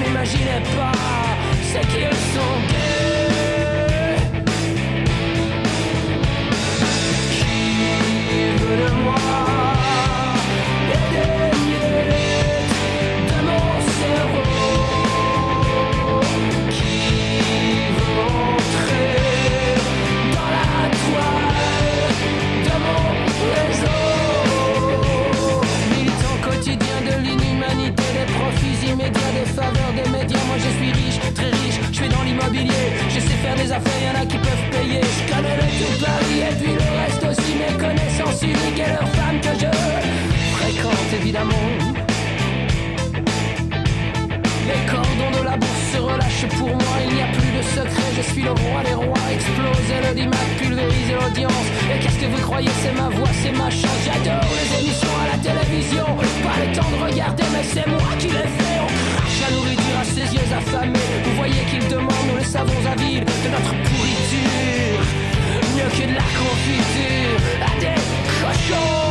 n'imaginez pas ce qu'ils sont. Qui veut de moi? Je suis riche, très riche, je fais dans l'immobilier, je sais faire des affaires, y'en a qui peuvent payer. Je connais le tout Paris et puis le reste aussi, mes connaissances uniques et leurs femmes que je fréquente évidemment. Les cordons de la bourse se relâchent pour moi, il n'y a plus de secret, je suis le roi des rois, exploser le dimat, pulvériser l'audience. Et qu'est-ce que vous croyez, c'est ma voix, c'est ma chance, j'adore les émissions à la télévision. Pas le temps de regarder, mais c'est moi qui les fais. La nourriture à ses yeux affamés. Vous voyez qu'il demande, nous le savons avides, de notre pourriture. Mieux que de la confiture à des cochons.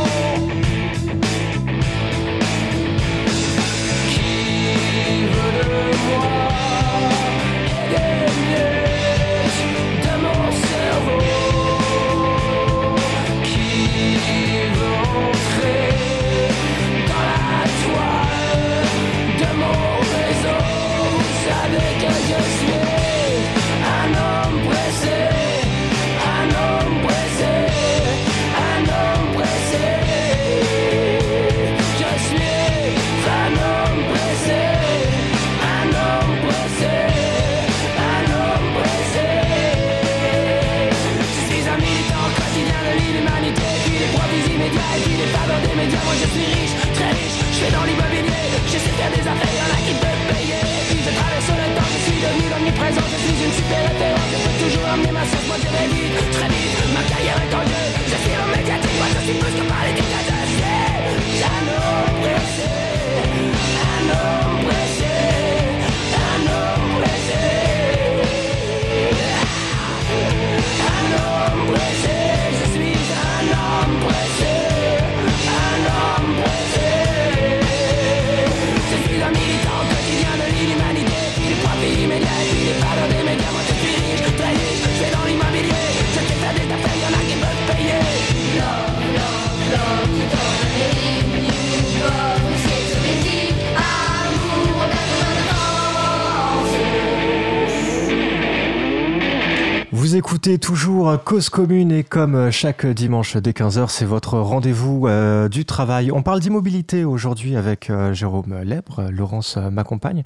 Toujours Cause Commune et comme chaque dimanche dès 15h, c'est votre rendez-vous euh, du travail. On parle d'immobilité aujourd'hui avec euh, Jérôme Lèbre, Laurence euh, m'accompagne.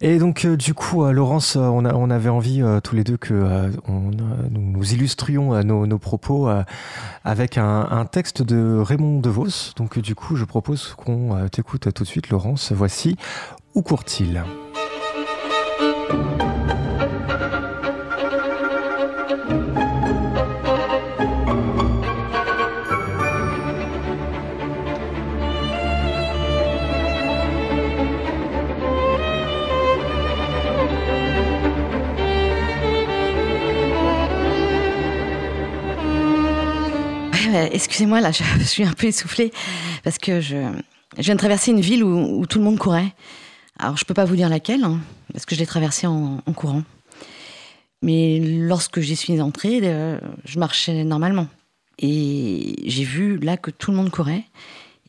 Et donc du coup, Laurence, on, avait envie tous les deux que nous, illustrions nos, propos avec un, un, texte de Raymond DeVos. Donc du coup, je propose qu'on t'écoute tout de suite, Laurence. Voici Où court-il? Excusez-moi, là, je, suis un peu essoufflée parce que je, viens de traverser une ville où, tout le monde courait. Alors, je peux pas vous dire laquelle, hein, parce que je l'ai traversée en, courant. Mais lorsque j'y suis entrée, euh, je marchais normalement. Et j'ai vu là que tout le monde courait.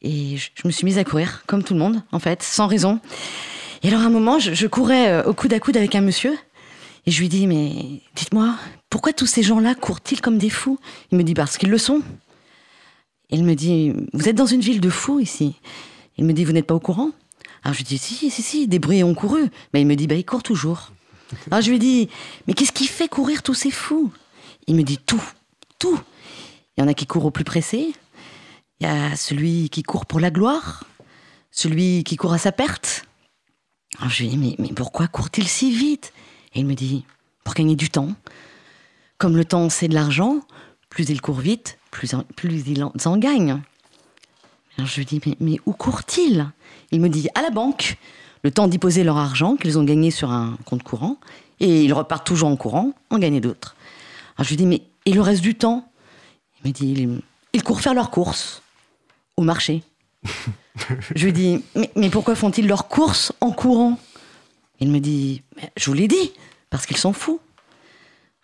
Et je, je, me suis mise à courir, comme tout le monde, en fait, sans raison. Et alors, à un moment, je, je courais euh, au coude à coude avec un monsieur. Et je lui dis, mais dites-moi, pourquoi tous ces gens-là courent-ils comme des fous? Il me dit, parce qu'ils le sont. Il me dit, vous êtes dans une ville de fous ici. Il me dit, vous n'êtes pas au courant? Alors je lui dis, si, si, si, des bruits ont couru. Mais il me dit, bah, ils courent toujours. Alors je lui dis, mais qu'est-ce qui fait courir tous ces fous? Il me dit, tout, tout. Il y en a qui courent au plus pressé. Il y a celui qui court pour la gloire. Celui qui court à sa perte. Alors je lui dis, mais, mais pourquoi court-il si vite? Et il me dit, pour gagner du temps. Comme le temps, c'est de l'argent, plus il court vite, plus, en, plus il en, en, gagne. Alors je lui dis, mais, mais où courent-ils Il me dit, à la banque, le temps d'y poser leur argent qu'ils ont gagné sur un compte courant, et ils repartent toujours en courant, en gagner d'autres. Alors je lui dis, mais et le reste du temps? Il me dit, ils, ils courent faire leurs courses au marché. je lui dis, mais, mais pourquoi font-ils leurs courses en courant? Il me dit, je vous l'ai dit, parce qu'ils sont fous.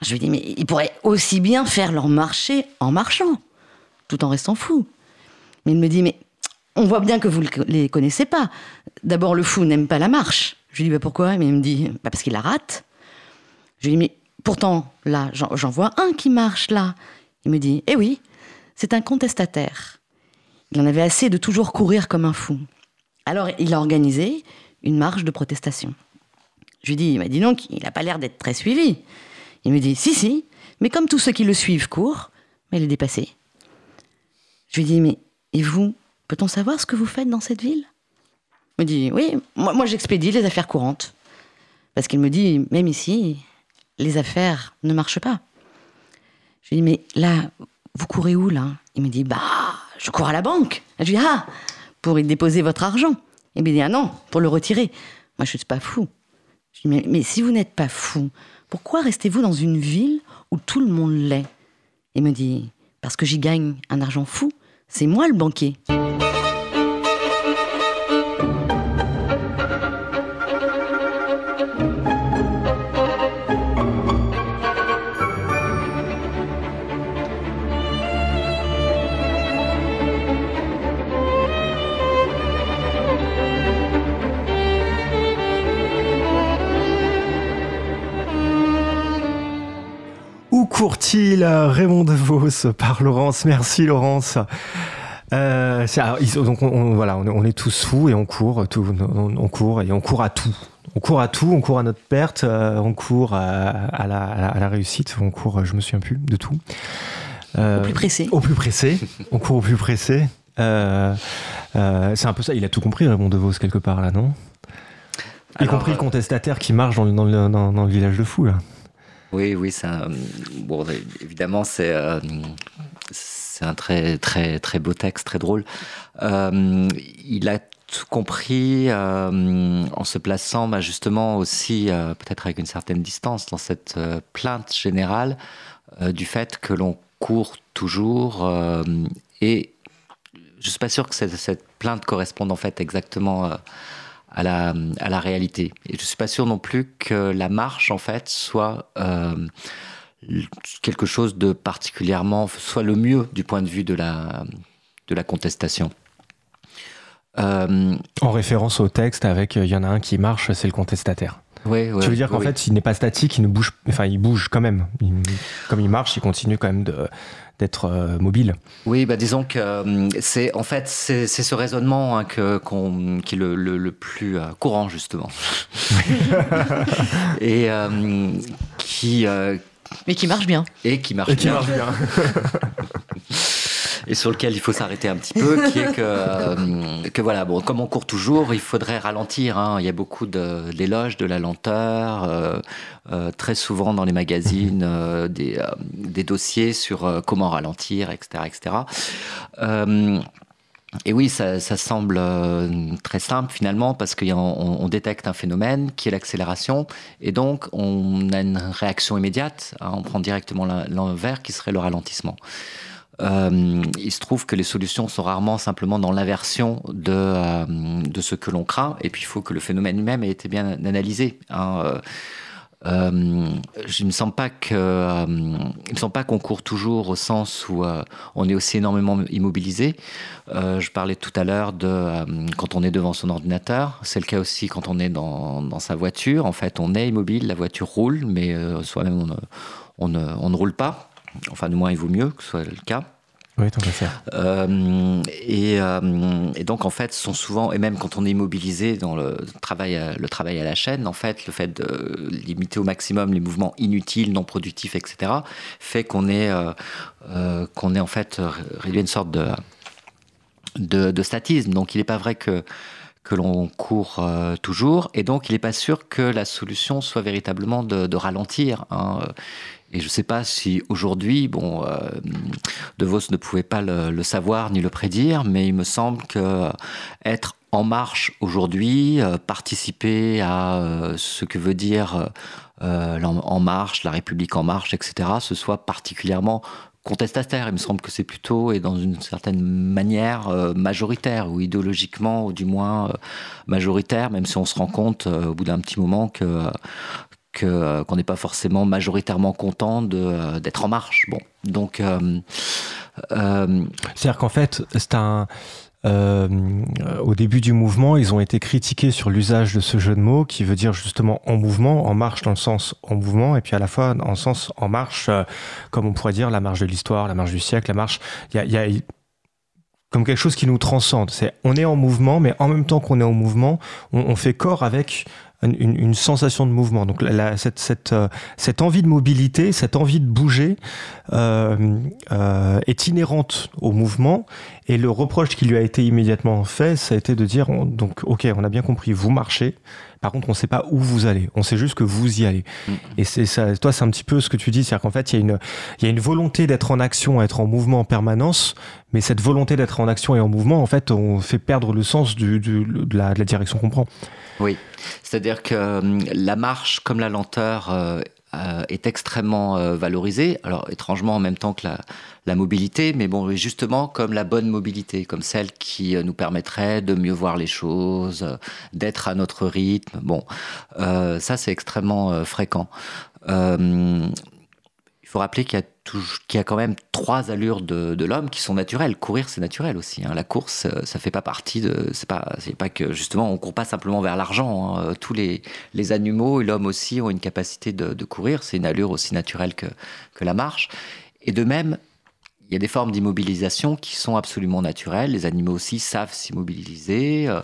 Je lui dis, mais ils pourraient aussi bien faire leur marché en marchant, tout en restant fous. Mais il me dit, mais on voit bien que vous ne les connaissez pas. D'abord, le fou n'aime pas la marche. Je lui dis, bah pourquoi? Mais il me dit, bah parce qu'il la rate. Je lui dis, mais pourtant, là, j'en vois un qui marche là. Il me dit, eh oui, c'est un contestataire. Il en avait assez de toujours courir comme un fou. Alors, il a organisé une marche de protestation. Je lui dis, bah dis donc, il n'a pas l'air d'être très suivi. Il me dit, si, si, mais comme tous ceux qui le suivent courent, mais il est dépassé. Je lui dis, mais et vous, peut-on savoir ce que vous faites dans cette ville? Il me dit, oui, moi, j'expédie les affaires courantes. Parce qu'il me dit, même ici, les affaires ne marchent pas. Je lui dis, mais là, vous courez où, là? Il me dit, bah, je cours à la banque. Je lui dis, ah, pour y déposer votre argent. Il me dit, ah non, pour le retirer. Moi, je ne suis pas fou. Je dis, mais, mais si vous n'êtes pas fou, pourquoi restez-vous dans une ville où tout le monde l'est? Il me dit, parce que j'y gagne un argent fou, c'est moi le banquier. Court-il Raymond DeVos par Laurence. Merci Laurence. Euh, alors, donc on, on, voilà, on, on, est tous fous et on court, tout, on, on, court et on court à tout. On court à tout, on court à notre perte, euh, on court à, à, la, à, la, réussite, on court, je me souviens plus de tout. Euh, au plus pressé. Au plus pressé. on court au plus pressé. Euh, c'est un peu ça. Il a tout compris Raymond DeVos quelque part là, non? Y alors, compris le contestataire qui marche dans, dans, le, dans, dans le village de fous là. Oui, oui, bon, évidemment, c'est euh, un très, très, très beau texte, très drôle. Euh, il a tout compris euh, en se plaçant bah, justement aussi, euh, peut-être avec une certaine distance, dans cette plainte générale du fait que l'on court toujours et je suis pas sûr que cette, cette, plainte corresponde en fait exactement à la, à la réalité. Et je suis pas sûr non plus que la marche, en fait, soit euh, quelque chose de particulièrement, soit le mieux du point de vue de la, de la contestation. Euh, en référence au texte, avec il y en a un qui marche, c'est le contestataire. Oui, oui, tu veux dire qu'en oui. fait, il n'est pas statique, il ne bouge, enfin, il bouge quand même. Il, comme il marche, il continue quand même de, d'être euh, mobile. Oui, bah disons que euh, c'est en fait c'est ce raisonnement hein, que, qu qui est le, le, le plus euh, courant justement et qui mais qui marche bien et qui marche et qui bien. Marche bien. et sur lequel il faut s'arrêter un petit peu, qui est que, euh, que voilà, bon, comme on court toujours, il faudrait ralentir. Hein. Il y a beaucoup d'éloges de, de, la lenteur, euh, euh, très souvent dans les magazines, euh, des, des, dossiers sur comment ralentir, etc. etc. Et oui, ça, ça semble très simple finalement parce qu'on on détecte un phénomène qui est l'accélération et donc on a une réaction immédiate, hein, on prend directement l'envers qui serait le ralentissement. euh, il se trouve que les solutions sont rarement simplement dans l'inversion de, euh, de ce que l'on craint, et puis il faut que le phénomène lui-même ait été bien analysé. Hein. Euh, euh je ne me sens pas que, euh, il me pas qu'on court toujours au sens où euh, on est aussi énormément immobilisé. je parlais tout à l'heure de quand on est devant son ordinateur, c'est le cas aussi quand on est dans, dans, sa voiture. En fait, on est immobile, la voiture roule, mais soi-même on, on, on ne roule pas. Enfin, du moins, il vaut mieux que ce soit le cas. Oui, tant. Euh, et, euh, et, donc, en fait, sont souvent, et même quand on est immobilisé dans le travail, à, le travail à la chaîne, en fait, le fait de limiter au maximum les mouvements inutiles, non productifs, etc., fait qu'on est, euh, euh qu'on est en fait réduit à une sorte de, de, statisme. Donc, il n'est pas vrai que que l'on court euh, toujours, et donc il n'est pas sûr que la solution soit véritablement de, de ralentir. Hein. Et je ne sais pas si aujourd'hui, bon, euh, De Vos ne pouvait pas le, savoir ni le prédire, mais il me semble que être en marche aujourd'hui, euh, participer à euh, ce que veut dire euh, En Marche, la République en marche, etc., ce soit particulièrement contestataire. Il me semble que c'est plutôt, et dans une certaine manière, euh, majoritaire, ou idéologiquement, ou du moins euh, majoritaire, même si on se rend compte euh, au bout d'un petit moment que que qu'on n'est pas forcément majoritairement content de d'être en marche. Bon, donc euh, euh... c'est-à-dire qu'en fait, c'est un euh, au début du mouvement, ils ont été critiqués sur l'usage de ce jeu de mots qui veut dire justement en mouvement, en marche dans le sens en mouvement, et puis à la fois en sens en marche, euh, comme on pourrait dire la marche de l'histoire, la marche du siècle, la marche. Il y a, comme quelque chose qui nous transcende. C'est on est en mouvement, mais en même temps qu'on est en mouvement, on fait corps avec une, une, sensation de mouvement. Donc la, cette, cette, euh, cette envie de mobilité, cette envie de bouger euh, euh, est inhérente au mouvement. Et le reproche qui lui a été immédiatement fait, ça a été de dire on, donc ok, on a bien compris, vous marchez. Par contre, on ne sait pas où vous allez. On sait juste que vous y allez. Mmh. Et c'est ça. Toi, c'est un petit peu ce que tu dis, c'est-à-dire qu'en fait, il y a une, il y a une volonté d'être en action, être en mouvement en permanence, mais cette volonté d'être en action et en mouvement, en fait, on fait perdre le sens du, du de, la, de la direction qu'on prend. Oui, c'est-à-dire que euh, la marche, comme la lenteur, euh, euh, est extrêmement euh, valorisée. Alors étrangement en même temps que la, la, mobilité, mais bon, justement comme la bonne mobilité, comme celle qui euh, nous permettrait de mieux voir les choses, euh, d'être à notre rythme. Bon, euh, ça c'est extrêmement fréquent. il faut rappeler qu'il y a qui a quand même trois allures de, de l'homme qui sont naturelles. Courir, c'est naturel aussi. Hein. La course, ça fait pas partie de. C'est pas, c'est pas que justement on court pas simplement vers l'argent. Hein. Tous les, les animaux et l'homme aussi ont une capacité de, de courir. C'est une allure aussi naturelle que, que la marche. Et de même, il y a des formes d'immobilisation qui sont absolument naturelles. Les animaux aussi savent s'immobiliser. Euh,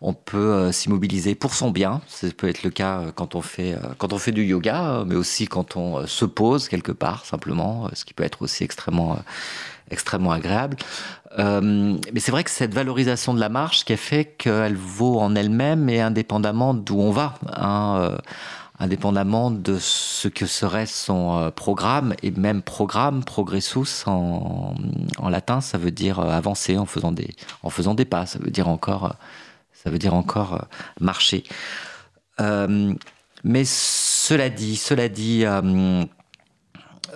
on peut euh, s'immobiliser pour son bien. Ça peut être le cas euh, quand on fait, quand on fait du yoga, mais aussi quand on se pose quelque part, simplement, ce qui peut être aussi extrêmement, extrêmement agréable. Mais c'est vrai que cette valorisation de la marche qui a fait qu'elle vaut en elle-même et indépendamment d'où on va. Hein, indépendamment de ce que serait son euh, programme, et même programme, progressus en, latin, ça veut dire euh, avancer en faisant des, en faisant des pas, ça veut dire encore, euh, ça veut dire encore marcher. Euh, mais cela dit, cela dit,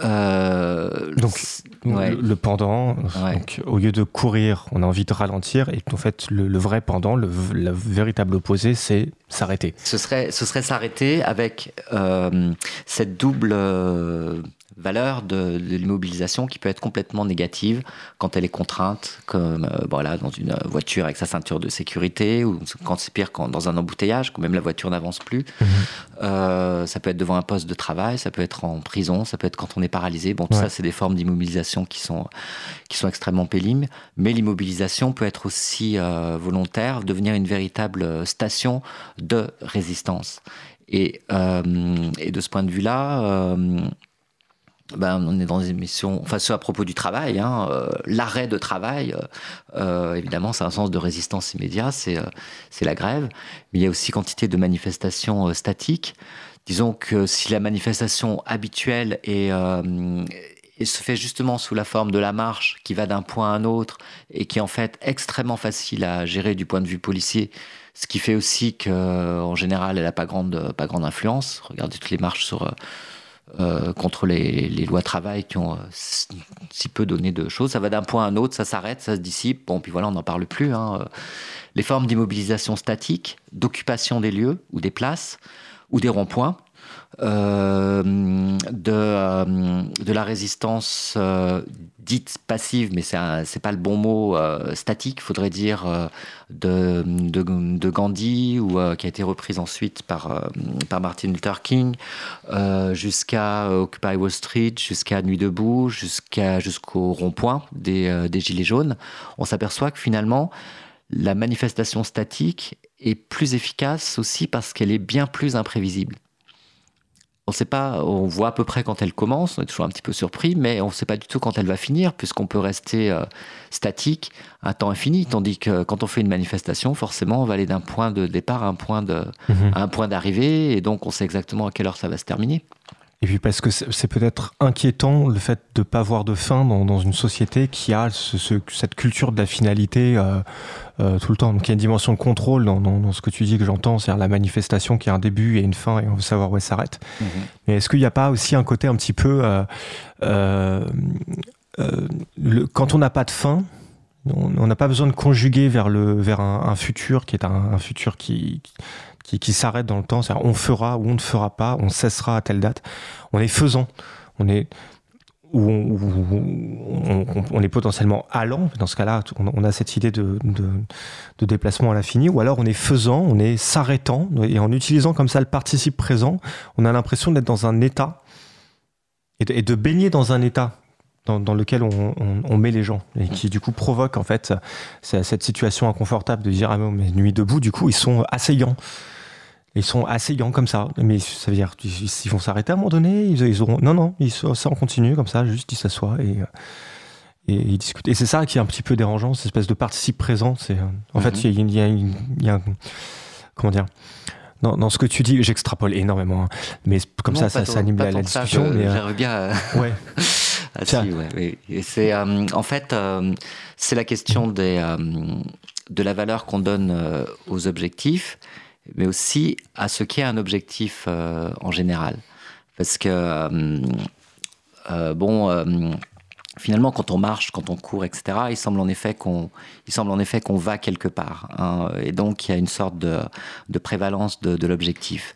euh, donc, ouais. le, le, pendant, ouais. donc, au lieu de courir, on a envie de ralentir, et en fait, le, le vrai pendant, le, le, véritable opposé, c'est s'arrêter. Ce serait, ce serait s'arrêter avec euh, cette double euh, valeur de, de l'immobilisation qui peut être complètement négative quand elle est contrainte, comme euh, voilà, dans une voiture avec sa ceinture de sécurité, ou quand c'est pire quand dans un embouteillage, quand même la voiture n'avance plus. Mmh. Euh, ça peut être devant un poste de travail, ça peut être en prison, ça peut être quand on est paralysé. Bon, tout ouais. ça, c'est des formes d'immobilisation qui sont, qui sont extrêmement pénibles. Mais l'immobilisation peut être aussi euh, volontaire, devenir une véritable station de résistance. Et, euh, et de ce point de vue-là, euh, ben, on est dans des émissions, enfin, ce à propos du travail, hein, euh, l'arrêt de travail, euh, évidemment, c'est un sens de résistance immédiat, c'est euh, la grève, mais il y a aussi quantité de manifestations euh, statiques. Disons que si la manifestation habituelle est, euh, et se fait justement sous la forme de la marche qui va d'un point à un autre et qui est en fait extrêmement facile à gérer du point de vue policier, ce qui fait aussi qu'en général, elle n'a pas grande, pas grande influence. Regardez toutes les marches sur euh, contre les, lois travail qui ont si peu donné de choses. Ça va d'un point à un autre, ça s'arrête, ça se dissipe. Bon, puis voilà, on n'en parle plus. Hein. Les formes d'immobilisation statique, d'occupation des lieux ou des places ou des ronds-points, euh, de, euh, de la résistance euh, dite passive, mais c'est pas le bon mot, statique, faudrait dire, de, de, Gandhi, ou qui a été reprise ensuite par, par Martin Luther King, jusqu'à Occupy Wall Street, jusqu'à Nuit debout, jusqu'au rond-point des, des Gilets jaunes, on s'aperçoit que finalement, la manifestation statique est plus efficace aussi parce qu'elle est bien plus imprévisible on sait pas, on voit à peu près quand elle commence, on est toujours un petit peu surpris, mais on ne sait pas du tout quand elle va finir, puisqu'on peut rester euh, statique un temps infini, tandis que quand on fait une manifestation, forcément, on va aller d'un point de départ à un point de, mhm. à un point d'arrivée, et donc on sait exactement à quelle heure ça va se terminer. Et puis parce que c'est peut-être inquiétant le fait de ne pas voir de fin dans, une société qui a cette culture de la finalité euh, euh, tout le temps. Donc il y a une dimension de contrôle dans, ce que tu dis que j'entends, c'est-à-dire la manifestation qui a un début et une fin et on veut savoir où elle s'arrête. Mm-hmm. Mais est-ce qu'il n'y a pas aussi un côté un petit peu... Euh, le, quand on n'a pas de fin, on n'a pas besoin de conjuguer vers, le, vers un, futur qui est un, futur qui qui, s'arrête dans le temps. C'est-à-dire on fera ou on ne fera pas, on cessera à telle date. On est faisant. On est ou on, est potentiellement allant, dans ce cas-là, on, a cette idée de, de, déplacement à l'infini, ou alors on est faisant, on est s'arrêtant, et en utilisant comme ça le participe présent, on a l'impression d'être dans un état, et de, baigner dans un état dans, lequel on, met les gens, et qui du coup provoque en fait cette situation inconfortable de dire, ah mais nuit debout, du coup ils sont assaillants. Ils sont assaillants comme ça. Mais ça veut dire qu'ils vont s'arrêter à un moment donné. Ils, auront. Non, non, ils, ça en continue comme ça, juste ils s'assoient et, et ils discutent. Et c'est ça qui est un petit peu dérangeant, cette espèce de participe présent. C'est, en fait, il y, a, y a, comment dire dans, ce que tu dis, j'extrapole énormément, hein. mais comme ça, ça, ça, anime la, discussion. Ça, mais, euh, bien. Euh, ouais. ah, si, ouais, c'est, euh, en fait, c'est la question des, de la valeur qu'on donne aux objectifs mais aussi à ce qu'est un objectif euh, en général. Parce que, euh, euh, bon, finalement, quand on marche, quand on court, etc., il semble en effet qu'on, il semble en effet qu'on va quelque part. Hein. et donc, il y a une sorte de, de prévalence de, l'objectif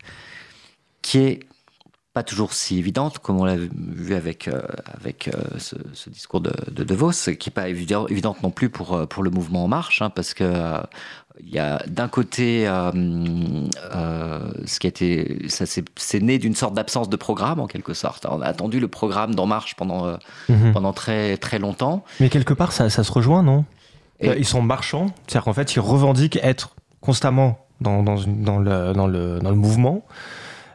qui est pas toujours si évidente, comme on l'a vu avec, avec ce, discours de, de, De Vos, qui n'est pas évidente non plus pour, pour le mouvement En Marche, hein, parce que il y a d'un côté euh, euh, ce qui a été, ça c'est né d'une sorte d'absence de programme en quelque sorte. On a attendu le programme d'En Marche pendant euh, mhm. pendant très très longtemps. Mais quelque part ça, ça se rejoint non? Ils sont marchands, c'est-à-dire qu'en fait ils revendiquent être constamment dans, dans, dans, le, dans, le, dans le mouvement.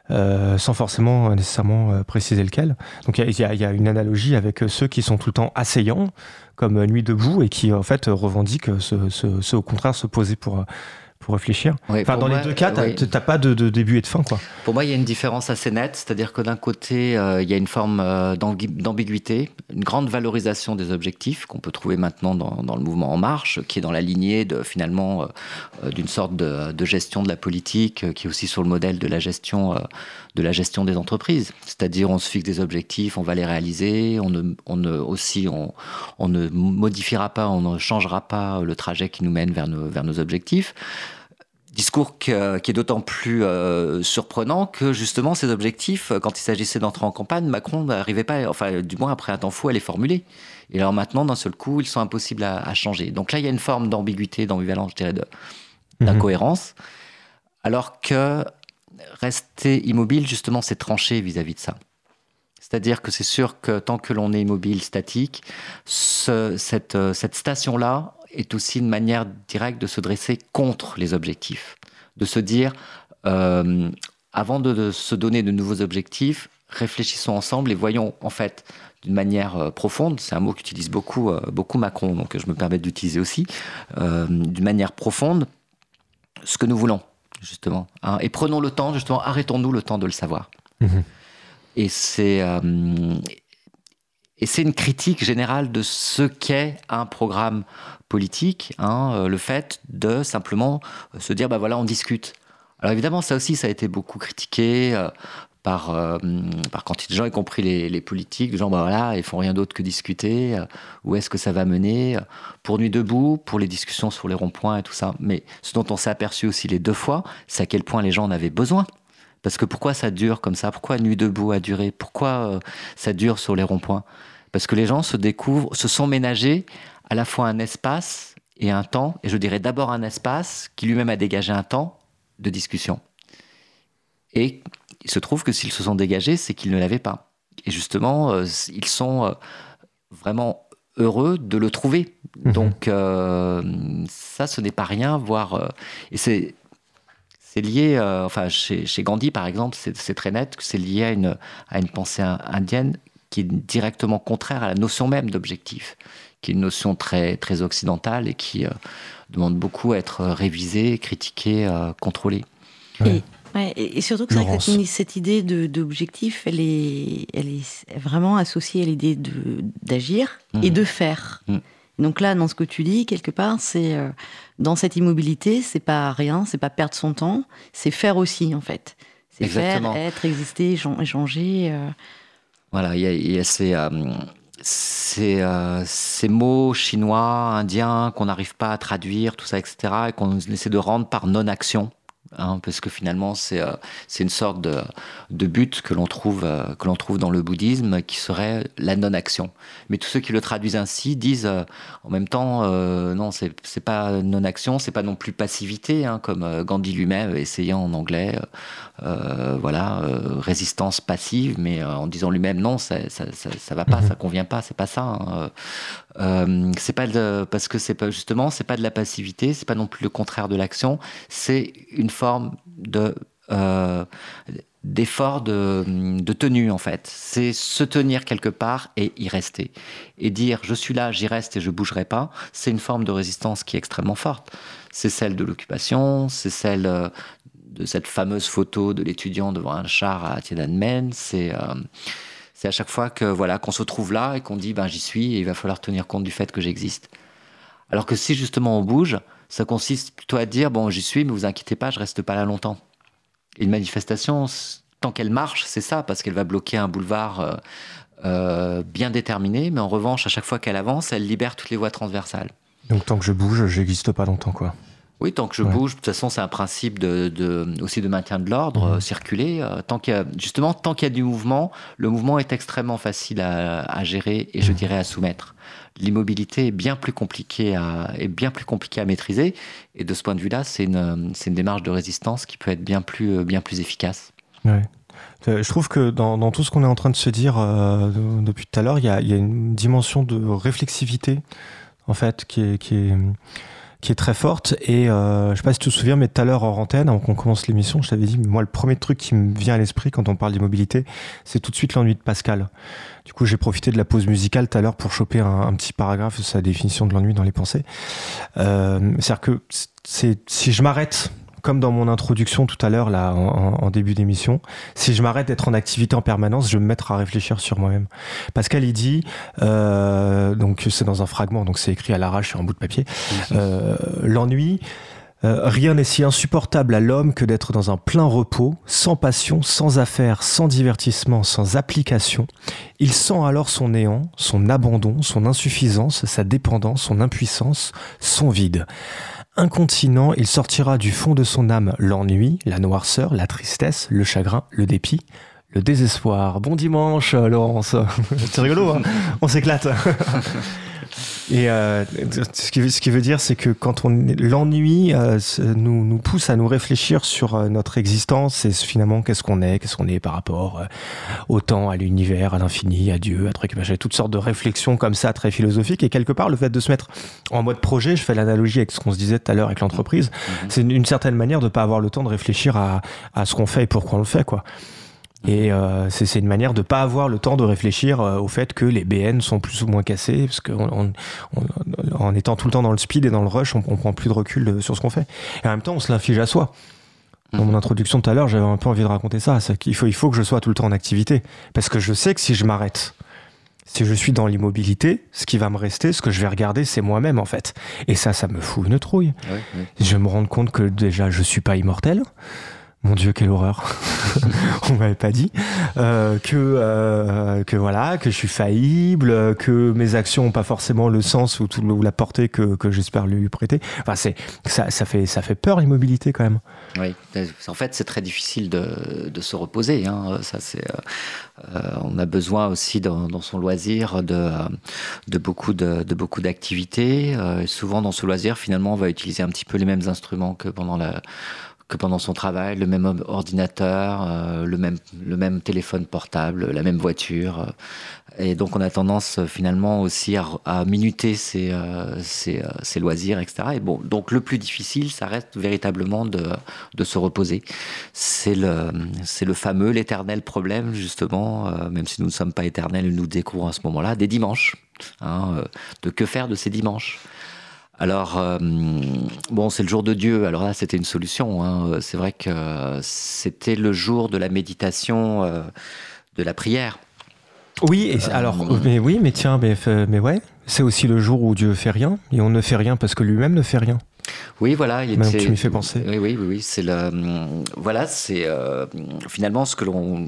Sans forcément nécessairement préciser lequel. Donc il y, y, a une analogie avec ceux qui sont tout le temps assaillants, comme Nuit debout et qui en fait revendique ce, au contraire se poser pour pour réfléchir. enfin, dans les deux cas, tu n'as pas de, début et de fin. Quoi. Pour moi, il y a une différence assez nette, c'est-à-dire que d'un côté, euh, il y a une forme euh, d'ambiguïté, une grande valorisation des objectifs qu'on peut trouver maintenant dans, dans, le mouvement En Marche, qui est dans la lignée de, finalement euh, d'une sorte de, de, gestion de la politique, qui est aussi sur le modèle de la gestion de la gestion des entreprises. C'est-à-dire, on se fixe des objectifs, on va les réaliser, on ne, on ne, aussi, on, on, ne modifiera pas, on ne changera pas le trajet qui nous mène vers nos, vers nos objectifs. Discours qui est d'autant plus euh, surprenant que justement ces objectifs, quand il s'agissait d'entrer en campagne, Macron n'arrivait pas, enfin du moins après un temps fou, à les formuler. Et alors maintenant, d'un seul coup, ils sont impossibles à, changer. Donc là, il y a une forme d'ambiguïté, d'ambivalence, je dirais, d'incohérence. Mhm. Alors que rester immobile, justement, c'est trancher vis-à-vis de ça. C'est-à-dire que c'est sûr que tant que l'on est immobile, statique, cette, euh, cette station-là est aussi une manière directe de se dresser contre les objectifs. De se dire, euh, avant de, se donner de nouveaux objectifs, réfléchissons ensemble et voyons en fait d'une manière euh, profonde, c'est un mot qu'utilise beaucoup, beaucoup Macron, donc je me permets d'utiliser aussi, d'une manière profonde, ce que nous voulons justement. Hein. et prenons le temps, justement, arrêtons-nous le temps de le savoir. Mhm. Et c'est euh, et c'est une critique générale de ce qu'est un programme politique, hein, euh, le fait de simplement se dire, bah voilà, on discute. Alors évidemment, ça aussi, ça a été beaucoup critiqué par, euh, par quand les gens, y compris les, les politiques, les gens, bah voilà, ils font rien d'autre que discuter. euh, où est-ce que ça va mener euh, Pour Nuit debout, pour les discussions sur les ronds-points et tout ça. Mais ce dont on s'est aperçu aussi les deux fois, c'est à quel point les gens en avaient besoin. Parce que pourquoi ça dure comme ça? Pourquoi Nuit debout a duré? Pourquoi euh, ça dure sur les ronds-points? Parce que les gens se découvrent, se sont ménagés à la fois un espace et un temps, et je dirais d'abord un espace qui lui-même a dégagé un temps de discussion. Et il se trouve que s'ils se sont dégagés, c'est qu'ils ne l'avaient pas. Et justement, euh, ils sont euh, vraiment heureux de le trouver. Mhm. Donc euh, ça, ce n'est pas rien, voire... et c'est... C'est lié, enfin chez, chez Gandhi par exemple, c'est très net que c'est lié à une, à une pensée in- indienne qui est directement contraire à la notion même d'objectif, qui est une notion très, très occidentale et qui euh, demande beaucoup à être révisée, critiquée, euh, contrôlée. Ouais. Ouais, et, surtout que cette, cette idée d'objectif, elle est, elle est vraiment associée à l'idée de- d'agir et Mhm. de faire. Mhm. Donc là, dans ce que tu dis, quelque part, c'est euh, dans cette immobilité, c'est pas rien, c'est pas perdre son temps, c'est faire aussi en fait. C'est faire, Exactement. être, exister, euh. Voilà, il y a, il y a ces, euh, ces, euh, mots chinois, indiens qu'on n'arrive pas à traduire, tout ça, etc., et qu'on essaie de rendre par non-action. Hein, parce que finalement, c'est euh, une sorte de, de but que l'on trouve, euh, que trouve dans le bouddhisme, qui serait la non-action. Mais tous ceux qui le traduisent ainsi disent euh, en même temps, euh, non, c'est pas non-action, c'est pas non plus passivité, hein, comme Gandhi lui-même essayant en anglais, voilà, résistance passive, mais en disant lui-même non, ça, ça, ça, ça va pas, Mhm. ça convient pas, c'est pas ça. hein. Euh, c'est pas parce que c'est pas justement, c'est pas de la passivité, c'est pas non plus le contraire de l'action, c'est une forme de euh, d'effort de, de tenue en fait. C'est se tenir quelque part et y rester. Et dire je suis là, j'y reste et je bougerai pas, c'est une forme de résistance qui est extrêmement forte. C'est celle de l'occupation, c'est celle euh, de cette fameuse photo de l'étudiant devant un char à Tiananmen. C'est euh, c'est à chaque fois que voilà qu'on se trouve là et qu'on dit ben j'y suis et il va falloir tenir compte du fait que j'existe. Alors que si justement on bouge, ça consiste plutôt à dire bon j'y suis mais vous inquiétez pas, je reste pas là longtemps. Une manifestation, tant qu'elle marche, c'est ça parce qu'elle va bloquer un boulevard euh, euh, bien déterminé, mais en revanche à chaque fois qu'elle avance, elle libère toutes les voies transversales. Donc tant que je bouge, j'existe pas longtemps, quoi. Oui, tant que je Ouais. bouge, de toute façon, c'est un principe de, de- aussi de maintien de l'ordre, Mhm. euh, circuler. euh, tant qu'il y a, justement, tant qu'il y a du mouvement, le mouvement est extrêmement facile à, à gérer et je Mhm. dirais à soumettre. L'immobilité est bien plus compliquée à, est bien plus compliquée à maîtriser. Et de ce point de vue-là, c'est une, c'est une démarche de résistance qui peut être bien plus, euh, bien plus efficace. Ouais. Je trouve que dans, dans tout ce qu'on est en train de se dire euh, de- depuis tout à l'heure, il y y a une dimension de réflexivité, en fait, qui est, qui est, qui est très forte. Et euh, je sais pas si tu te souviens, mais tout à l'heure, en antenne, avant qu'on commence l'émission, je t'avais dit, moi, le premier truc qui me vient à l'esprit quand on parle d'immobilité, c'est tout de suite l'ennui de Pascal. Du coup, j'ai profité de la pause musicale tout à l'heure pour choper un, petit paragraphe de sa définition de l'ennui dans les pensées. Euh, C'est-à-dire que si je m'arrête, comme dans mon introduction tout à l'heure, là, en, en début d'émission, si je m'arrête d'être en activité en permanence, je vais me mettre à réfléchir sur moi-même. Pascal, il dit, euh, donc c'est dans un fragment, donc c'est écrit à l'arrache sur un bout de papier, euh, l'ennui, euh, rien n'est si insupportable à l'homme que d'être dans un plein repos, sans passion, sans affaires, sans divertissement, sans application. Il sent alors son néant, son abandon, son insuffisance, sa dépendance, son impuissance, son vide. Incontinent, il sortira du fond de son âme l'ennui, la noirceur, la tristesse, le chagrin, le dépit, le désespoir. Bon dimanche, Laurence. C'est rigolo, hein on s'éclate. Et euh, ce, qui, veut- ce qui veut dire, c'est que quand on l'ennui euh, nous, nous pousse à nous réfléchir sur euh, notre existence et finalement qu'est-ce qu'on est, qu'est-ce qu'on est par rapport euh, au temps, à l'univers, à l'infini, à Dieu, à truc machin, toutes sortes de réflexions comme ça très philosophiques. Et quelque part, le fait de se mettre en mode projet, je fais l'analogie avec ce qu'on se disait tout à l'heure avec l'entreprise, c'est une, une certaine manière de pas avoir le temps de réfléchir à, à ce qu'on fait et pourquoi on le fait, quoi. Et euh, c'est une manière de pas avoir le temps de réfléchir euh, au fait que les BN sont plus ou moins cassés, parce qu'en en étant tout le temps dans le speed et dans le rush, on, on prend plus de recul de- sur ce qu'on fait. Et en même temps, on se l'inflige à soi. Dans mon introduction tout à l'heure, j'avais un peu envie de raconter ça. Qu'il faut, il faut que je sois tout le temps en activité. Parce que je sais que si je m'arrête, si je suis dans l'immobilité, ce qui va me rester, ce que je vais regarder, c'est moi-même en fait. Et ça, ça me fout une trouille. Oui, oui. Je me rends compte que déjà, je suis pas immortel. Mon Dieu, quelle horreur. On m'avait pas dit. Euh, que, euh, que voilà, que je suis faillible, que mes actions n'ont pas forcément le sens ou, la portée que, que j'espère lui prêter. Enfin, c'est, ça, fait, ça fait peur l'immobilité quand même. Oui, en fait, c'est très difficile de, de se reposer. Hein. Ça, c'est, euh, on a besoin aussi dans, son loisir de, de beaucoup, de beaucoup d'activités. souvent, dans ce loisir, finalement, on va utiliser un petit peu les mêmes instruments que pendant la que pendant son travail, le même ordinateur, euh, le, même, le même téléphone portable, la même voiture. Euh. et donc on a tendance euh, finalement aussi à, minuter ses, ses, ses, loisirs, etc. Et bon, donc le plus difficile, ça reste véritablement de, de se reposer. C'est le, le fameux, l'éternel problème, justement, même si nous ne sommes pas éternels, nous découvrons à ce moment-là, des dimanches. Hein, de que faire de ces dimanches? Alors, euh, bon, c'est le jour de Dieu. Alors là, c'était une solution. Hein. C'est vrai que c'était le jour de la méditation, euh, de la prière. Oui, et alors, euh, mais oui, mais tiens, mais, mais ouais, c'est aussi le jour où Dieu fait rien et on ne fait rien parce que lui-même ne fait rien. Oui, voilà. Il était... tu m'y fais penser. Oui, oui, oui, oui c'est le. Voilà, c'est finalement ce que l'on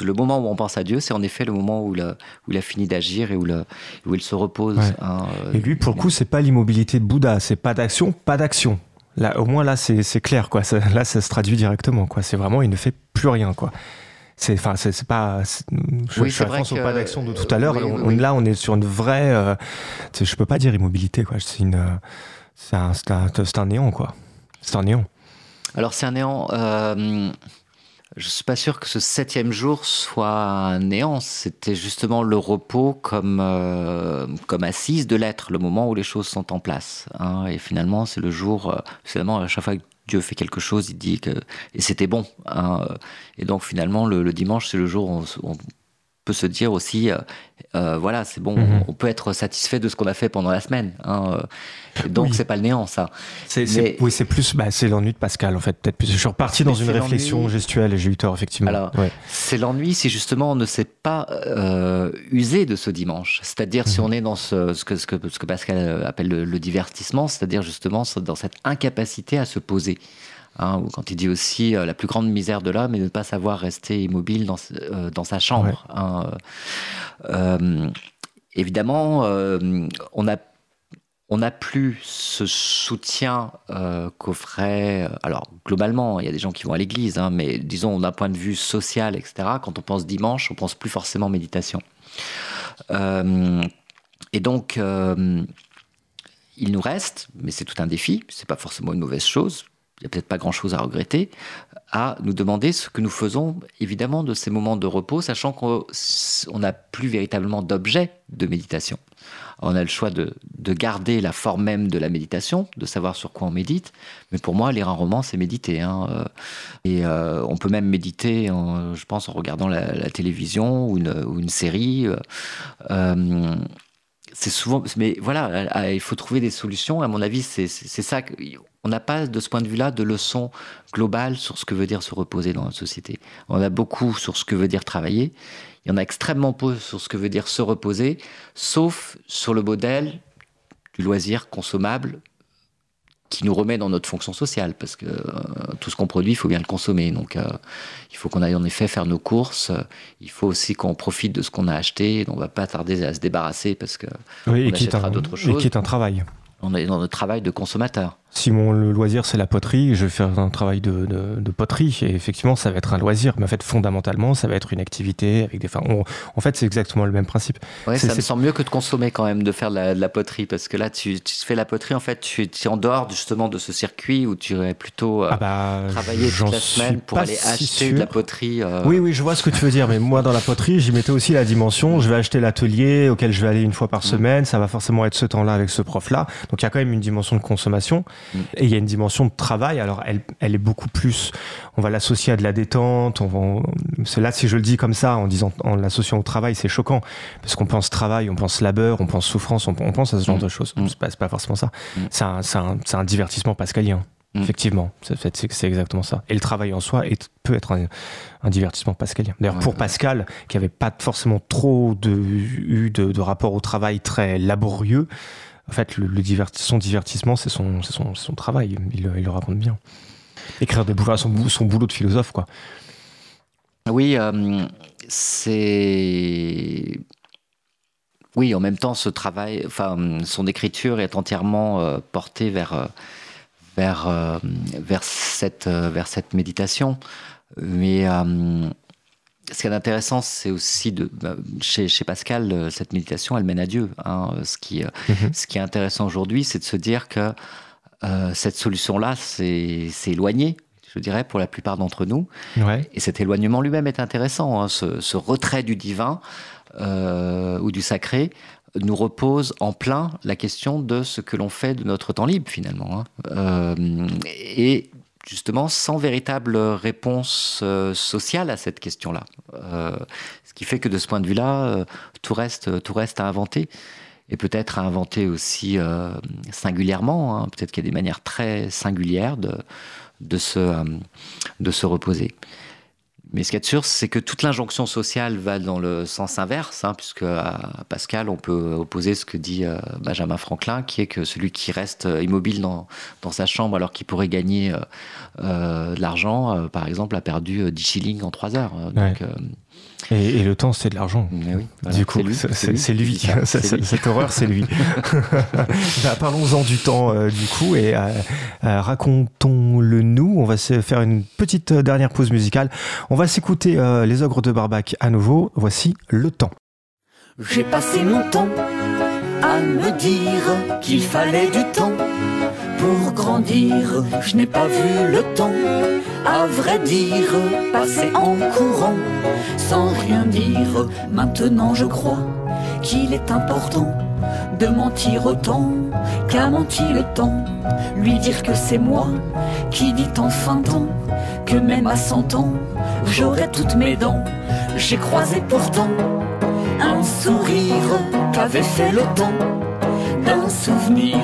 le moment où on pense à Dieu, c'est en effet le moment où, où il a fini d'agir et où, où, il se repose. Hein, et lui, pour le coup, c'est pas l'immobilité de Bouddha, c'est pas d'action, pas d'action. Là, au moins là, c'est clair, quoi. là, ça se traduit directement, quoi. C'est vraiment, il ne fait plus rien, quoi. C'est, enfin, c'est pas. Je, oui, je vrai que, pas d'action de tout à l'heure. Là, on est sur une vraie. Euh, je peux pas dire immobilité, quoi. C'est une. C'est un, un, un, néant, quoi. C'est un néant. Alors, c'est un néant. Euh, je suis pas sûr que ce septième jour soit un néant. C'était justement le repos comme, euh, comme assise de l'être, le moment où les choses sont en place. Hein. Et finalement, c'est le jour, euh, finalement, à chaque fois que Dieu fait quelque chose, il dit que. Et c'était bon. Hein. Et donc, finalement, le, dimanche, c'est le jour où on, peut se dire aussi, euh, euh, voilà, c'est bon, mhm. on peut être satisfait de ce qu'on a fait pendant la semaine. Hein, euh. donc c'est pas le néant, ça. C'est, oui, c'est plus, bah, c'est l'ennui de Pascal en fait. Peut-être plus. Je suis reparti dans une réflexion gestuelle et j'ai eu tort effectivement. Alors, c'est l'ennui si justement on ne sait pas user de ce dimanche. C'est-à-dire si mhm. on est dans ce, ce, que, ce, que, ce que Pascal appelle le divertissement, c'est-à-dire justement dans cette incapacité à se poser. Hein, ou quand il dit aussi euh, la plus grande misère de l'homme est de ne pas savoir rester immobile dans, euh, dans sa chambre. Hein, euh, évidemment, on a on n'a plus ce soutien qu'offrait. Alors, globalement, il y a des gens qui vont à l'église, hein, mais disons, d'un point de vue social, etc., quand on pense dimanche, on pense plus forcément méditation. et donc, il nous reste, mais c'est tout un défi, c'est pas forcément une mauvaise chose, n'y a peut-être pas grand-chose à regretter, à nous demander ce que nous faisons évidemment de ces moments de repos, sachant qu'on n'a plus véritablement d'objet de méditation. On a le choix de, garder la forme même de la méditation, de savoir sur quoi on médite, mais pour moi, lire un roman, c'est méditer. Hein. Euh, et euh, on peut même méditer, je pense, en regardant la, télévision ou une, série. Euh, c'est souvent, mais voilà, il faut trouver des solutions. À mon avis, c'est ça. On n'a pas, de ce point de vue-là, de leçon globale sur ce que veut dire se reposer dans notre société. On a beaucoup sur ce que veut dire travailler. Il y en a extrêmement peu sur ce que veut dire se reposer, sauf sur le modèle du loisir consommable qui nous remet dans notre fonction sociale, parce que euh, tout ce qu'on produit, il faut bien le consommer. Donc, euh, il faut qu'on aille en effet faire nos courses. Il faut aussi qu'on profite de ce qu'on a acheté. On ne va pas tarder à se débarrasser parce que oui, on achètera d'autres choses. Et qui est un travail. On est dans notre travail de consommateur. Si mon loisir c'est la poterie, je vais faire un travail de, de, poterie et effectivement ça va être un loisir, mais en fait fondamentalement ça va être une activité avec des. Enfin, en fait c'est exactement le même principe. Ouais, ça me semble mieux que de consommer quand même de faire de la, poterie parce que là tu, tu, fais la poterie en fait tu, es en dehors justement de ce circuit où tu aurais plutôt euh, ah bah, travaillé toute la semaine pour aller acheter de la poterie. Euh. Oui oui je vois ce que tu veux dire, mais moi dans la poterie j'y mettais aussi la dimension. Je vais acheter l'atelier auquel je vais aller une fois par mm. semaine, ça va forcément être ce temps-là avec ce prof là, donc il y a quand même une dimension de consommation. Et il y a une dimension de travail. Alors, elle, elle est beaucoup plus. On va l'associer à de la détente. On va, là, si je le dis comme ça, en disant, en l'associant au travail, c'est choquant parce qu'on pense travail, on pense labeur, on pense souffrance, on, pense à ce genre mm. de choses. Mm. C'est pas, pas, forcément ça. Mm. C'est un, un, un, divertissement pascalien. Effectivement, c'est exactement ça. Et le travail en soi est, peut être un, divertissement pascalien. D'ailleurs, pour Pascal, qui avait pas forcément trop de, eu de, de rapport au travail très laborieux, en fait, son divertissement, c'est son, travail. Il, le raconte bien. écrire des bouquins, son, son boulot de philosophe, quoi. Oui, euh, c'est. Oui, en même temps, ce travail, enfin, son écriture est entièrement euh, portée vers, euh, vers, vers, cette, vers cette méditation. Mais ce qui est intéressant, c'est aussi de. bah, Chez, chez Pascal, euh, cette méditation, elle mène à Dieu. hein. Ce, qui, euh, Mhm. ce qui est intéressant aujourd'hui, c'est de se dire que euh, cette solution-là, c'est c'est éloigné, je dirais, pour la plupart d'entre nous. Ouais. Et cet éloignement lui-même est intéressant. hein. Ce, ce retrait du divin euh, ou du sacré nous repose en plein la question de ce que l'on fait de notre temps libre, finalement. hein. Euh, et justement, sans véritable réponse euh, sociale à cette question-là. Euh, ce qui fait que de ce point de vue-là, euh, tout, reste, tout reste à inventer. Et peut-être à inventer aussi singulièrement. hein. Peut-être qu'il y a des manières très singulières de, de, se, de se reposer. Mais ce qu'il y a de sûr, c'est que toute l'injonction sociale va dans le sens inverse, hein, puisque à Pascal, on peut opposer ce que dit euh, Benjamin Franklin, qui est que celui qui reste euh, immobile dans, dans sa chambre alors qu'il pourrait gagner euh, de l'argent, par exemple, a perdu euh, 10 shillings en 3 heures. Donc, Ouais. Et, et le temps, c'est de l'argent. mais oui, voilà, du coup, c'est lui. Cette horreur, c'est lui. Bah, Parlons-en du temps, euh, du coup, et euh, euh, racontons-le nous. On va se faire une petite euh, dernière pause musicale. On va s'écouter euh, Les Ogres de Barbac à nouveau. Voici Le Temps. J'ai passé mon temps à me dire qu'il fallait du temps pour grandir. Je n'ai pas vu le temps, à vrai dire, passer en courant sans rien dire. Maintenant je crois qu'il est important de mentir autant qu'a menti le temps. Lui dire que c'est moi qui dit en fin temps que même à cent ans j'aurai toutes mes dents. J'ai croisé pourtant un sourire qu'avait fait le temps d'un souvenir.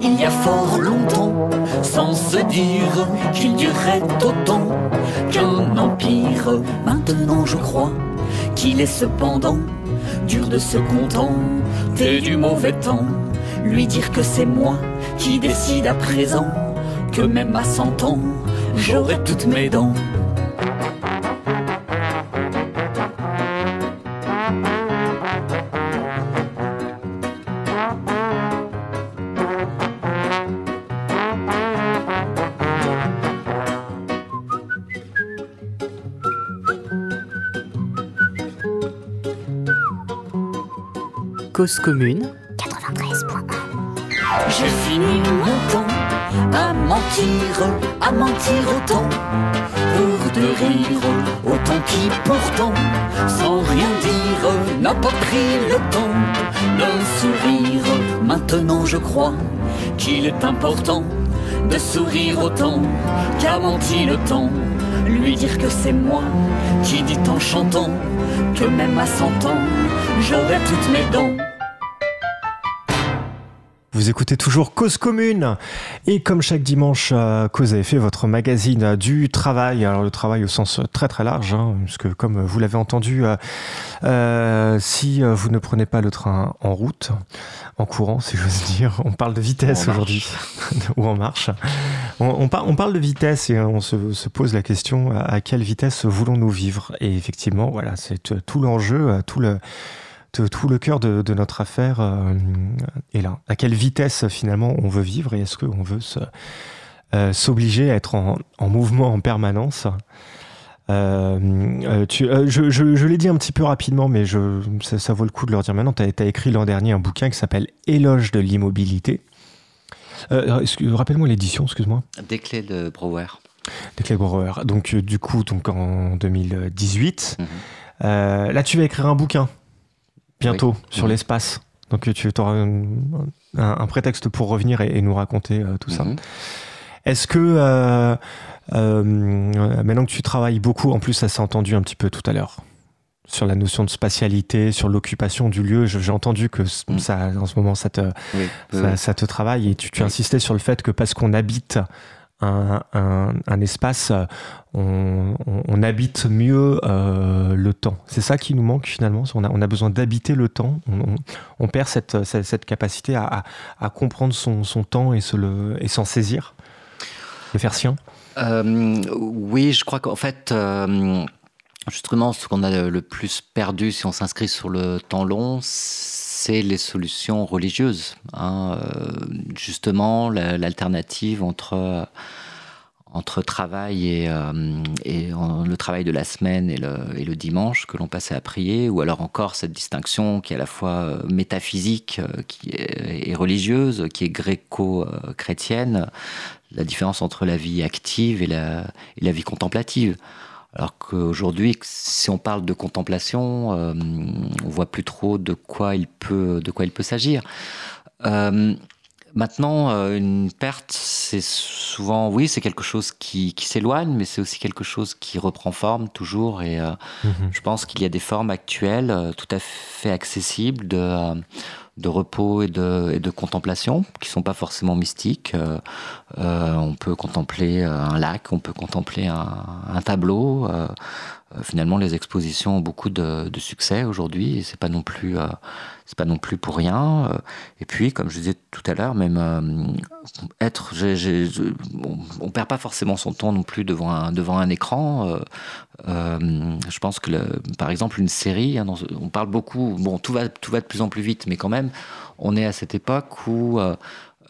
Il y a fort longtemps sans se dire qu'il durerait autant qu'un empire. Maintenant je crois qu'il est cependant dur de se contenter du mauvais temps. Lui dire que c'est moi qui décide à présent que même à cent ans j'aurai toutes mes dents Cause commune, J'ai fini mon temps à mentir, à mentir autant pour de rire, autant qui pourtant, sans rien dire, n'a pas pris le temps d'un sourire. Maintenant je crois qu'il est important de sourire autant qu'a menti le temps. Lui dire que c'est moi qui dit en chantant que même à cent ans, j'aurai toutes mes dents. Vous écoutez toujours Cause Commune et comme chaque dimanche, euh, Cause avait fait votre magazine euh, du travail. Alors le travail au sens très très large, hein, puisque comme vous l'avez entendu, euh, euh, si euh, vous ne prenez pas le train en route, en courant, si j'ose dire, on parle de vitesse aujourd'hui ou en marche. On, on, par- on parle de vitesse et euh, on se, se pose la question à, à quelle vitesse voulons-nous vivre? Et effectivement, voilà, c'est euh, tout l'enjeu, euh, tout le tout tout le cœur de, de notre affaire euh, est là. À quelle vitesse finalement on veut vivre et est-ce qu'on veut euh, s'obliger à être en, en mouvement en permanence? Euh, tu, je je, je l'ai dit un petit peu rapidement, mais je, ça, ça vaut le coup de le redire maintenant. Tu as, écrit l'an dernier un bouquin qui s'appelle Éloge de l'immobilité. Euh, Rappelle-moi l'édition, excuse-moi. Des clés de Brouwer. Des Clés Brouwer. Donc, du coup, donc en 2018. Mhm. Là, tu vas écrire un bouquin bientôt sur l'espace. Donc, tu auras un, un- un prétexte pour revenir et, et nous raconter euh, tout ça. Mhm. Est-ce que euh, euh, maintenant que tu travailles beaucoup, en plus, ça s'est entendu un petit peu tout à l'heure sur la notion de spatialité, sur l'occupation du lieu. J'ai entendu que Mhm. ça, en ce moment, ça te, Oui, ça, te travaille et tu, tu insistais sur le fait que parce qu'on habite un, espace, euh, on, on- habite mieux euh, le temps. C'est ça qui nous manque finalement. On a, besoin d'habiter le temps. On, perd cette, capacité à, comprendre son, temps et s'en saisir. le faire sien Oui, je crois qu'en fait, justement, ce qu'on a le plus perdu si on s'inscrit sur le temps long, les solutions religieuses. Hein. justement, l'alternative entre entre travail et, euh, le travail de la semaine et le, dimanche que l'on passait à prier, ou alors encore cette distinction qui est à la fois euh, métaphysique euh, et religieuse, qui est gréco-chrétienne, la différence entre la vie active et la vie contemplative. Alors qu'aujourd'hui, si on parle de contemplation, on voit plus trop de quoi il peut, de quoi il peut s'agir. Maintenant, euh, une perte, c'est souvent, oui, c'est quelque chose qui, s'éloigne, mais c'est aussi quelque chose qui reprend forme toujours. Et euh, mhm. je pense qu'il y a des formes actuelles euh, tout à fait accessibles de, de repos et de, et de contemplation, qui sont pas forcément mystiques. on peut contempler un lac, on peut contempler un, tableau. Finalement, les expositions ont beaucoup de, succès aujourd'hui, et c'est pas non plus c'est pas non plus pour rien. Euh, et puis, comme je disais tout à l'heure, même euh, être, on, ne perd pas forcément son temps non plus devant un, devant un écran. Euh, je pense que, par exemple, une série, hein, on parle beaucoup, bon, tout va, tout va de plus en plus vite, mais quand même, on est à cette époque où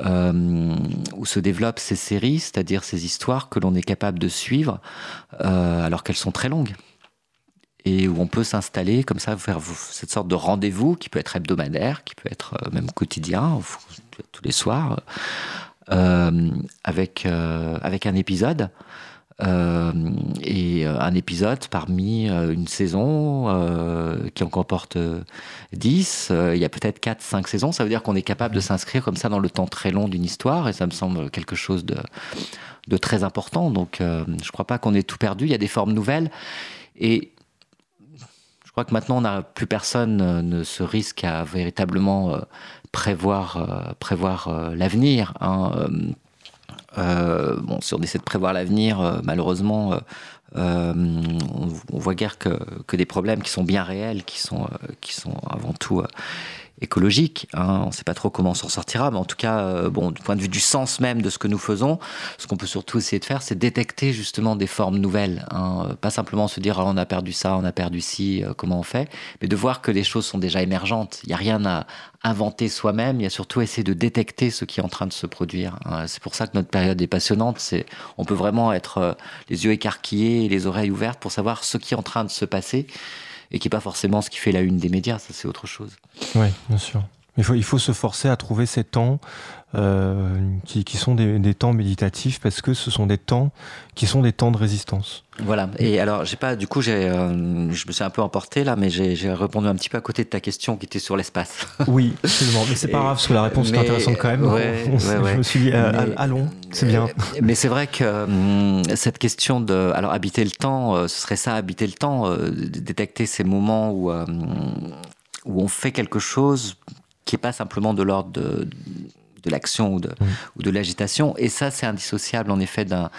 où se développent ces séries, c'est-à-dire ces histoires que l'on est capable de suivre alors qu'elles sont très longues et où on peut s'installer comme ça, faire cette sorte de rendez-vous qui peut être hebdomadaire, qui peut être euh, même quotidien, tous les soirs, euh, avec, euh, avec un épisode. et un épisode parmi une saison qui en comporte 10, il y a peut-être 4, 5 saisons, ça veut dire qu'on est capable de s'inscrire comme ça dans le temps très long d'une histoire, et ça me semble quelque chose de, de très important. Donc je ne crois pas qu'on ait tout perdu, il y a des formes nouvelles. Et crois que maintenant, plus personne euh, ne se risque à véritablement euh, prévoir, euh, l'avenir. Hein, bon, si on essaie de prévoir l'avenir, malheureusement, on, voit guère que, des problèmes qui sont bien réels, qui sont avant tout écologique. Hein. On ne sait pas trop comment on s'en sortira, mais en tout cas, euh, bon, du point de vue du sens même de ce que nous faisons, ce qu'on peut surtout essayer de faire, c'est détecter justement des formes nouvelles. Hein. Pas simplement se dire ah, on a perdu ça, on a perdu ci, euh, comment on fait, mais de voir que les choses sont déjà émergentes. Il n'y a rien à inventer soi-même, il y a surtout essayer de détecter ce qui est en train de se produire. Hein. C'est pour ça que notre période est passionnante. C'est, on peut vraiment être euh, les yeux écarquillés et les oreilles ouvertes pour savoir ce qui est en train de se passer et qui n'est pas forcément ce qui fait la une des médias, ça c'est autre chose. Oui, bien sûr. Il faut, il faut se forcer à trouver ces temps euh, qui, qui, sont des, des, temps méditatifs parce que ce sont des temps qui sont des temps de résistance. Voilà. Et alors, j'ai pas, du coup, j'ai, euh, je me suis un peu emporté là, mais j'ai répondu un petit peu à côté de ta question qui était sur l'espace. Oui, absolument. Mais c'est pas grave parce que la réponse est intéressante quand même. Ouais, Je me suis dit, euh, allons, c'est bien. Mais c'est vrai que hum, cette question de, alors habiter le temps, ce serait ça, habiter le temps, détecter ces moments où où on fait quelque chose qui n'est pas simplement de l'ordre de, de l'action ou de, mmh. ou de l'agitation. Et ça, c'est indissociable en effet d'un